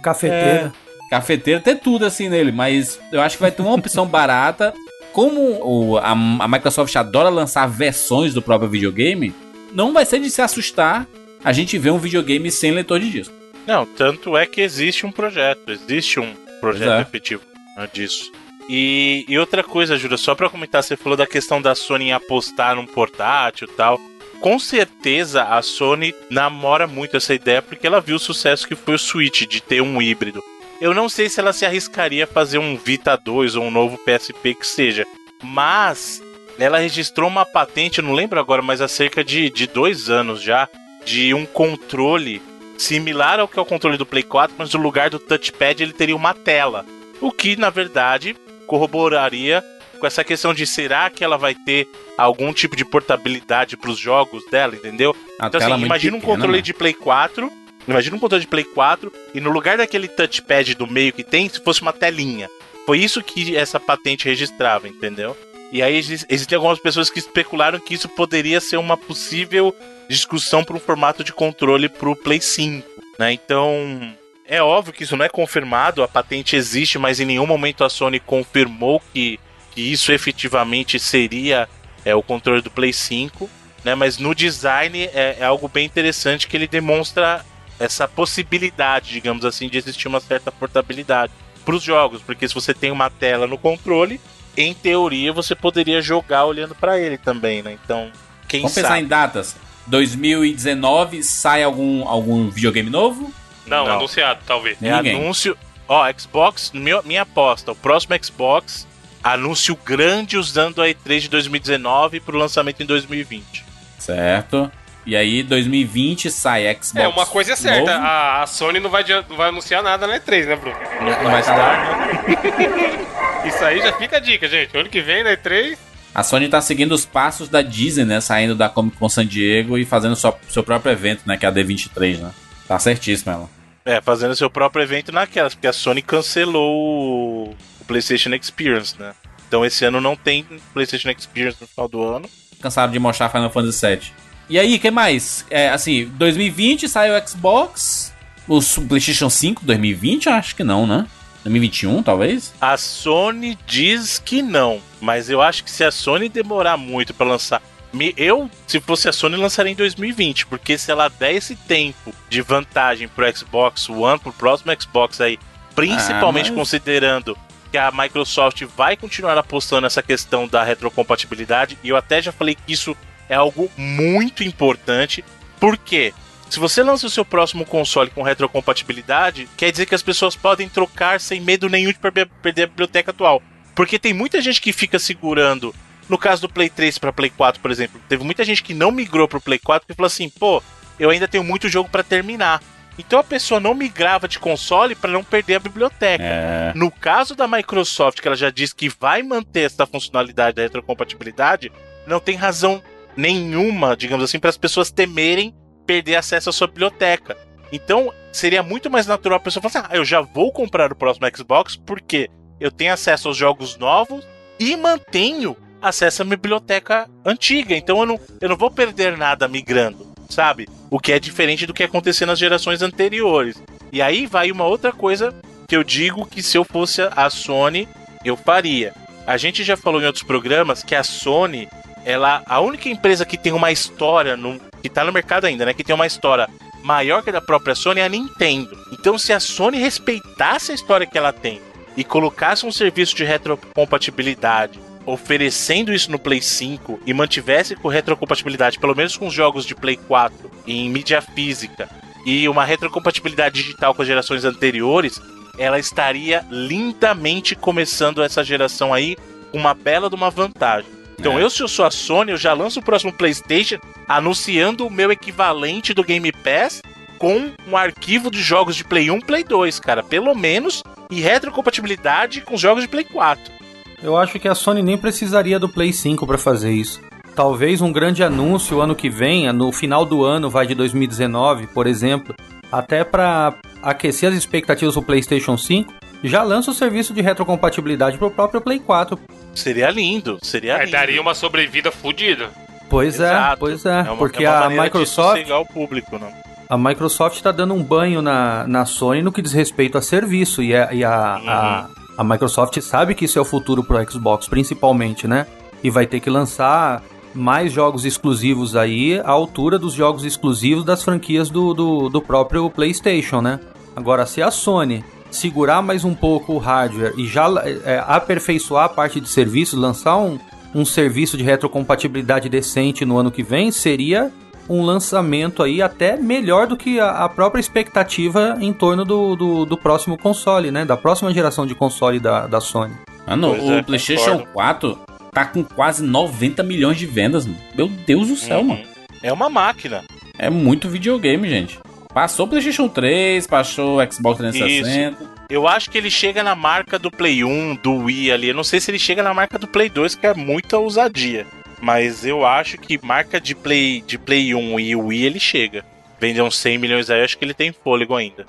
Cafeteira. É, cafeteira, ter tudo assim nele, mas eu acho que vai ter uma opção barata. Como o, a, a Microsoft adora lançar versões do próprio videogame, não vai ser de se assustar a gente ver um videogame sem leitor de disco. Não, tanto é que existe um projeto, existe um projeto é. efetivo né, disso. E, e outra coisa, Júlia, só pra comentar, você falou da questão da Sony apostar num portátil e tal. Com certeza a Sony namora muito essa ideia porque ela viu o sucesso que foi o Switch de ter um híbrido. Eu não sei se ela se arriscaria a fazer um Vita 2 ou um novo PSP que seja, mas ela registrou uma patente, não lembro agora, mas há cerca de, de dois anos já, de um controle similar ao que é o controle do Play 4, mas no lugar do touchpad ele teria uma tela. O que, na verdade, corroboraria com essa questão de será que ela vai ter algum tipo de portabilidade para os jogos dela, entendeu? A então, assim, imagina um controle né? de Play 4. Imagina um controle de Play 4 e no lugar daquele touchpad do meio que tem, se fosse uma telinha. Foi isso que essa patente registrava, entendeu? E aí existem algumas pessoas que especularam que isso poderia ser uma possível discussão para um formato de controle para o Play 5, né? Então, é óbvio que isso não é confirmado, a patente existe, mas em nenhum momento a Sony confirmou que, que isso efetivamente seria é, o controle do Play 5. Né? Mas no design é, é algo bem interessante que ele demonstra essa possibilidade, digamos assim, de existir uma certa portabilidade para os jogos, porque se você tem uma tela no controle, em teoria você poderia jogar olhando para ele também, né? Então, quem Vamos sabe? pensar em datas. 2019 sai algum, algum videogame novo? Não, não. anunciado, talvez. É Ninguém. anúncio. Ó, Xbox, minha, minha aposta, o próximo Xbox, anúncio grande usando a E3 de 2019 pro lançamento em 2020. Certo. E aí, 2020 sai Xbox. É, uma coisa é certa, a, a, Sony não vai, não vai anunciar nada na E3, né, Bruno? Não, não vai dar. Isso aí já fica a dica, gente. Ano que vem na E3. A Sony tá seguindo os passos da Disney, né? Saindo da Comic Con San Diego e fazendo seu, seu próprio evento, né? Que é a D23, né? Tá certíssimo ela. É, fazendo seu próprio evento naquelas, porque a Sony cancelou o PlayStation Experience, né? Então esse ano não tem PlayStation Experience no final do ano. Cansaram de mostrar Final Fantasy VII. E aí, que mais? É, assim, 2020 saiu o Xbox, o PlayStation 5 2020, acho que não, né? 2021, talvez? A Sony diz que não, mas eu acho que se a Sony demorar muito para lançar eu, se fosse a Sony, lançaria em 2020, porque se ela der esse tempo de vantagem pro Xbox One, pro próximo Xbox aí, principalmente ah, mas... considerando que a Microsoft vai continuar apostando nessa questão da retrocompatibilidade, e eu até já falei que isso é algo muito importante, porque se você lança o seu próximo console com retrocompatibilidade, quer dizer que as pessoas podem trocar sem medo nenhum de perder a biblioteca atual. Porque tem muita gente que fica segurando no caso do Play 3 para Play 4, por exemplo, teve muita gente que não migrou pro Play 4 e falou assim: pô, eu ainda tenho muito jogo para terminar. Então a pessoa não migrava de console para não perder a biblioteca. É. No caso da Microsoft, que ela já disse que vai manter essa funcionalidade da retrocompatibilidade, não tem razão nenhuma, digamos assim, para as pessoas temerem perder acesso à sua biblioteca. Então seria muito mais natural a pessoa falar assim: ah, eu já vou comprar o próximo Xbox porque eu tenho acesso aos jogos novos e mantenho acesso à biblioteca antiga. Então eu não, eu não vou perder nada migrando, sabe? o que é diferente do que acontecia nas gerações anteriores. E aí vai uma outra coisa que eu digo que se eu fosse a Sony, eu faria. A gente já falou em outros programas que a Sony, ela a única empresa que tem uma história no, que tá no mercado ainda, né, que tem uma história maior que a da própria Sony é a Nintendo. Então se a Sony respeitasse a história que ela tem e colocasse um serviço de retrocompatibilidade oferecendo isso no Play 5 e mantivesse com retrocompatibilidade, pelo menos com os jogos de Play 4 em mídia física, e uma retrocompatibilidade digital com as gerações anteriores, ela estaria lindamente começando essa geração aí com uma bela de uma vantagem. Então, é. eu, se eu sou a Sony, eu já lanço o próximo PlayStation anunciando o meu equivalente do Game Pass com um arquivo de jogos de Play 1, Play 2, cara, pelo menos, e retrocompatibilidade com os jogos de Play 4. Eu acho que a Sony nem precisaria do Play 5 para fazer isso. Talvez um grande anúncio ano que vem, no final do ano, vai de 2019, por exemplo, até para aquecer as expectativas do PlayStation 5, já lança o serviço de retrocompatibilidade pro próprio Play 4. Seria lindo, seria é, lindo. Daria uma sobrevida fodida. Pois é, Exato. é, pois é, é uma, porque é a Microsoft o público, não? A Microsoft está dando um banho na, na Sony no que diz respeito a serviço e, a, e a, uhum. a, a Microsoft sabe que isso é o futuro pro Xbox, principalmente, né? E vai ter que lançar mais jogos exclusivos aí à altura dos jogos exclusivos das franquias do, do, do próprio PlayStation, né? Agora, se a Sony segurar mais um pouco o hardware e já é, aperfeiçoar a parte de serviço, lançar um, um serviço de retrocompatibilidade decente no ano que vem, seria um lançamento aí até melhor do que a, a própria expectativa em torno do, do, do, próximo console, né? Da próxima geração de console da, da Sony. Mano, pois o é, PlayStation concordo. 4 tá com quase 90 milhões de vendas, mano. Meu Deus do céu, uhum. mano. É uma máquina. É muito videogame, gente. Passou o PlayStation 3, passou o Xbox 360. Isso. Eu acho que ele chega na marca do Play 1, do Wii ali. Eu não sei se ele chega na marca do Play 2, que é muita ousadia. Mas eu acho que marca de Play, de Play 1 e Wii ele chega. Vender uns 100 milhões aí, acho que ele tem fôlego ainda.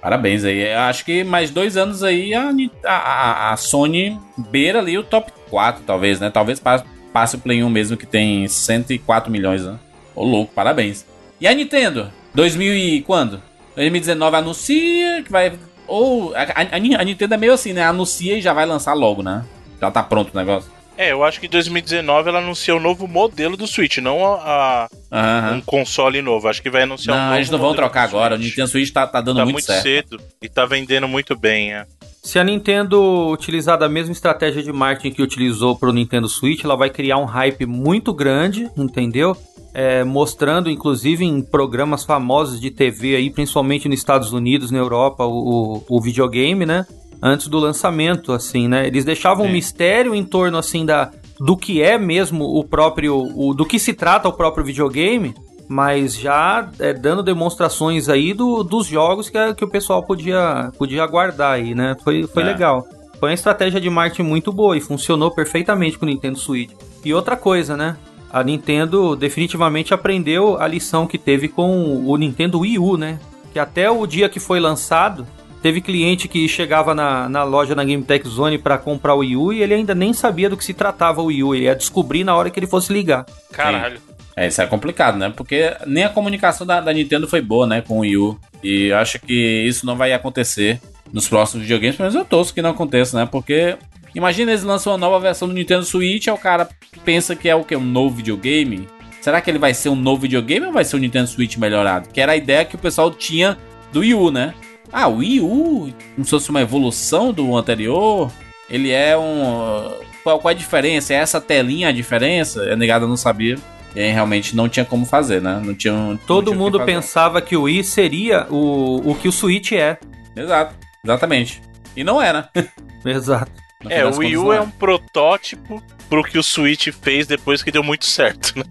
Parabéns aí. Eu acho que mais dois anos aí a, a, a Sony beira ali o top 4, talvez, né? Talvez passe, passe o Play 1 mesmo, que tem 104 milhões, né? Ô louco, parabéns. E a Nintendo? 2000 e quando? 2019 anuncia que vai. Ou. A, a, a, Nintendo é meio assim, né? Anuncia e já vai lançar logo, né? Já tá pronto o negócio. É, eu acho que em 2019 ela anunciou o novo modelo do Switch, não a, a um console novo. Acho que vai anunciar não, um novo. Eles não vão trocar agora. O Nintendo Switch tá, tá dando tá muito, muito certo. cedo e tá vendendo muito bem, é. Se a Nintendo utilizar da mesma estratégia de marketing que utilizou para o Nintendo Switch, ela vai criar um hype muito grande, entendeu? É, mostrando, inclusive, em programas famosos de TV aí, principalmente nos Estados Unidos, na Europa, o, o videogame, né? Antes do lançamento, assim, né? Eles deixavam um mistério em torno, assim, da, do que é mesmo o próprio. O, do que se trata o próprio videogame, mas já é, dando demonstrações aí do, dos jogos que, que o pessoal podia, podia aguardar aí, né? Foi, foi é. legal. Foi uma estratégia de marketing muito boa e funcionou perfeitamente com o Nintendo Switch. E outra coisa, né? A Nintendo definitivamente aprendeu a lição que teve com o Nintendo Wii U, né? Que até o dia que foi lançado, teve cliente que chegava na, na loja na Game Tech Zone para comprar o Wii U e ele ainda nem sabia do que se tratava o Wii U. Ele ia descobrir na hora que ele fosse ligar. Caralho. Sim. É, isso é complicado, né? Porque nem a comunicação da, da, Nintendo foi boa, né, com o Wii U. E acho que isso não vai acontecer nos próximos videogames, pelo menos eu torço que não aconteça, né? Porque imagina eles lançam uma nova versão do Nintendo Switch, aí o cara pensa que é o que? Um novo videogame? Será que ele vai ser um novo videogame ou vai ser um Nintendo Switch melhorado? Que era a ideia que o pessoal tinha do Wii U, né? Ah, o Wii U, como se fosse uma evolução do anterior. Ele é um. Qual, qual é a diferença? É essa telinha a diferença? A negada não sabia. E aí realmente não tinha como fazer, né? Não tinha. Todo não tinha mundo pensava que o Wii seria o, o que o Switch é. Exato, exatamente. E não era. Exato. é, o Wii U é um protótipo pro que o Switch fez depois que deu muito certo, né?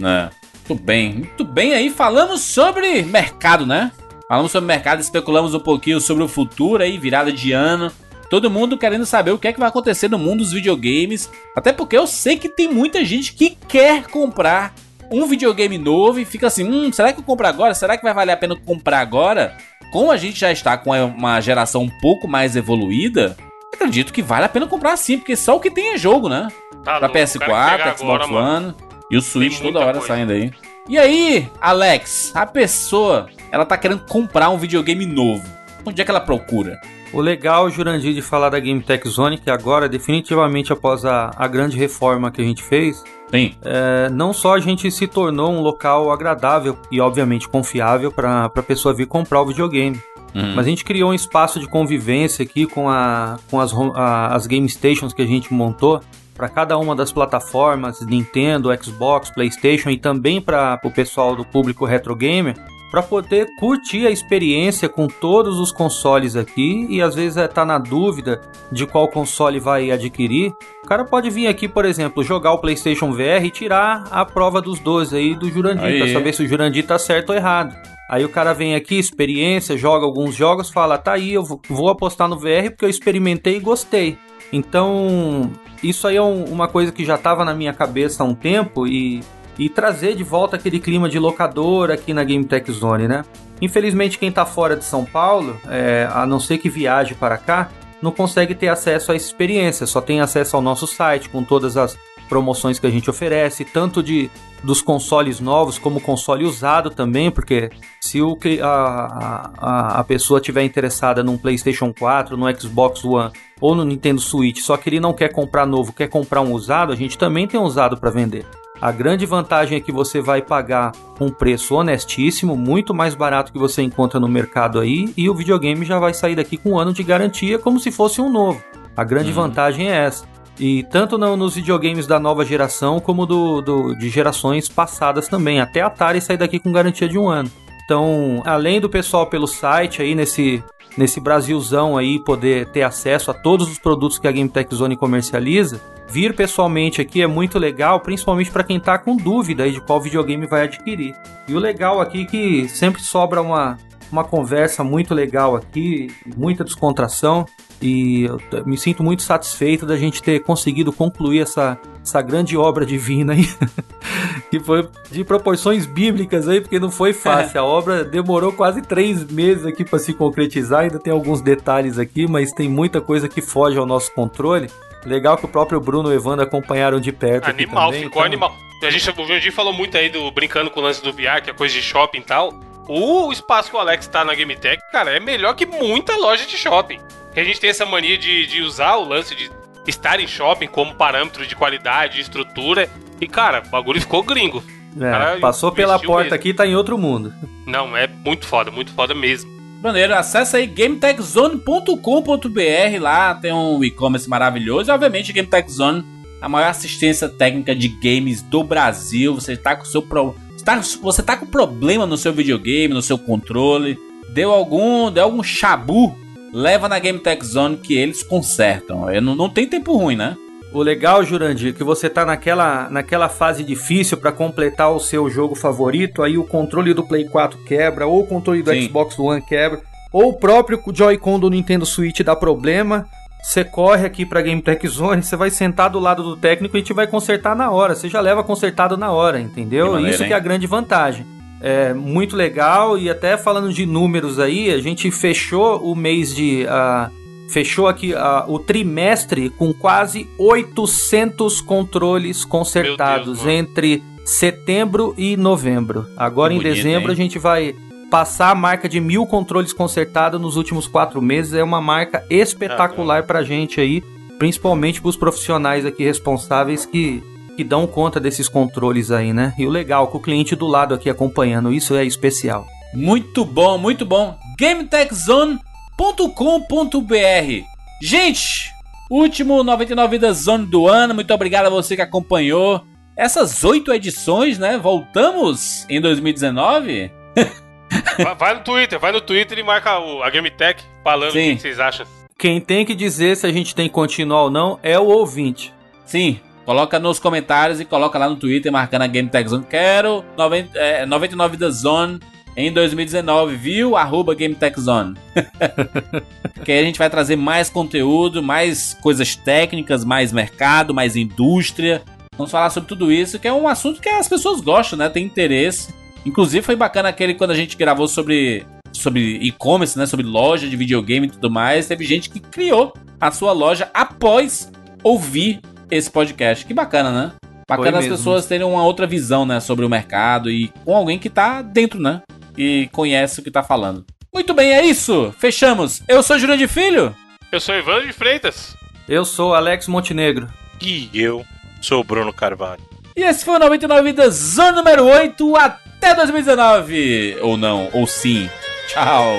É. Muito bem, muito bem aí. Falamos sobre mercado, né? Falamos sobre mercado, especulamos um pouquinho sobre o futuro aí, virada de ano. Todo mundo querendo saber o que é que vai acontecer no mundo dos videogames. Até porque eu sei que tem muita gente que quer comprar um videogame novo e fica assim: hum, será que eu compro agora? Será que vai valer a pena comprar agora? Como a gente já está com uma geração um pouco mais evoluída, acredito que vale a pena comprar sim, porque só o que tem é jogo, né? Tá pra PS4, Xbox agora, One mano. e o Switch toda hora coisa. saindo aí. E aí, Alex, a pessoa, ela tá querendo comprar um videogame novo. Onde é que ela procura? O legal, Jurandir, de falar da Game Tech Zone, que agora, definitivamente após a, a grande reforma que a gente fez, Sim. é, não só a gente se tornou um local agradável e, obviamente, confiável para a pessoa vir comprar o videogame. Uhum. Mas a gente criou um espaço de convivência aqui com, a, com as, a- as game stations que a gente montou para cada uma das plataformas, Nintendo, Xbox, PlayStation e também para o pessoal do público retro gamer, para poder curtir a experiência com todos os consoles aqui e às vezes é tá na dúvida de qual console vai adquirir. O cara pode vir aqui, por exemplo, jogar o PlayStation VR e tirar a prova dos 12 aí do Jurandir para saber se o Jurandir tá certo ou errado. Aí o cara vem aqui, experiência, joga alguns jogos, fala: tá aí, eu vou- vou apostar no VR porque eu experimentei e gostei. Então, isso aí é um- uma coisa que já estava na minha cabeça há um tempo e, e trazer de volta aquele clima de locador aqui na Game Tech Zone, né? Infelizmente, quem tá fora de São Paulo, é, a não ser que viaje para cá, não consegue ter acesso essa experiência, só tem acesso ao nosso site com todas as promoções que a gente oferece, tanto de dos consoles novos como console usado também, porque se o, a, a, a pessoa tiver interessada num PlayStation 4, no Xbox One ou no Nintendo Switch, só que ele não quer comprar novo, quer comprar um usado, a gente também tem um usado para vender. A grande vantagem é que você vai pagar um preço honestíssimo, muito mais barato que você encontra no mercado aí, e o videogame já vai sair daqui com um ano de garantia, como se fosse um novo. A grande Uhum. vantagem é essa. E tanto no- nos videogames da nova geração, como do, do- de gerações passadas também. Até a Atari sair daqui com garantia de um ano. Então, além do pessoal pelo site aí, nesse, nesse Brasilzão aí, poder ter acesso a todos os produtos que a Game Tech Zone comercializa, vir pessoalmente aqui é muito legal, principalmente para quem tá com dúvida de qual videogame vai adquirir. E o legal aqui é que sempre sobra uma, uma conversa muito legal aqui, muita descontração. E eu me sinto muito satisfeito da gente ter conseguido concluir essa, essa grande obra divina aí. que foi de proporções bíblicas aí, porque não foi fácil. A obra demorou quase três meses aqui para se concretizar. Ainda tem alguns detalhes aqui, mas tem muita coisa que foge ao nosso controle. Legal que o próprio Bruno e o Evandro acompanharam de perto. Animal, também, ficou então- animal. A gente, o Jandir falou muito aí do brincando com o lance do VR, que é coisa de shopping e tal. O espaço que o Alex tá na Game Tech, cara, é melhor que muita loja de shopping. Que a gente tem essa mania de, de usar o lance de estar em shopping como parâmetro de qualidade, de estrutura. E, cara, o bagulho ficou gringo. É, Cara, passou pela porta mesmo. aqui e tá em outro mundo. Não, é muito foda, muito foda mesmo. Maneiro, acessa aí gametechzone.com.br, lá tem um e-commerce maravilhoso e obviamente Game Tech Zone, a maior assistência técnica de games do Brasil. Você tá com o seu pro... tá, você tá com problema no seu videogame, no seu controle, deu algum, deu algum chabu, leva na Game Tech Zone que eles consertam. Eu não, não tem tempo ruim, né? O legal, Jurandir, é que você tá naquela, naquela fase difícil pra completar o seu jogo favorito, aí o controle do Play 4 quebra, ou o controle do Sim. Xbox One quebra, ou o próprio Joy-Con do Nintendo Switch dá problema. Você corre aqui pra Game Tech Zone, você vai sentar do lado do técnico e a gente vai consertar na hora. Você já leva consertado na hora, entendeu? Que maneiro, Isso que é a grande vantagem. É muito legal e até falando de números aí, a gente fechou o mês de. ah, fechou aqui ah, o trimestre com quase 800 controles consertados mano. entre setembro e novembro. Agora Que em bonito, dezembro hein? a gente vai passar a marca de mil controles consertados nos últimos quatro meses. É uma marca espetacular pra gente aí, principalmente pros profissionais aqui responsáveis que, que dão conta desses controles aí, né? E o legal, com o cliente do lado aqui acompanhando, isso é especial. Muito bom, muito bom. GameTechZone.com.br Gente, último 99 Vidas Zone do ano. Muito obrigado a você que acompanhou essas oito edições, né? Voltamos em 2019. vai, vai no Twitter, vai no Twitter e marca o, a Game Tech falando o Sim. que, que vocês acham. Quem tem que dizer se a gente tem que continuar ou não é o ouvinte. Sim, coloca nos comentários e coloca lá no Twitter marcando a GameTechZone. Quero 90, é, 99 Vidas Zone em 2019, viu? Arroba GameTechZone. que aí a gente vai trazer mais conteúdo, mais coisas técnicas, mais mercado, mais indústria. Vamos falar sobre tudo isso, que é um assunto que as pessoas gostam, né? Tem interesse. Inclusive foi bacana aquele quando a gente gravou sobre sobre e-commerce, né, sobre loja de videogame e tudo mais. Teve gente que criou a sua loja após ouvir esse podcast. Que bacana, né? Bacana as pessoas terem uma outra visão, né, sobre o mercado e com alguém que tá dentro, né? E conhece o que tá falando. Muito bem, é isso. Fechamos. Eu sou Júlio de Filho. Eu sou Evandro de Freitas. Eu sou Alex Montenegro. E eu sou o Bruno Carvalho. E esse foi o 99 Vidas Zona número 8. Até 2019. Ou não, ou sim. Tchau.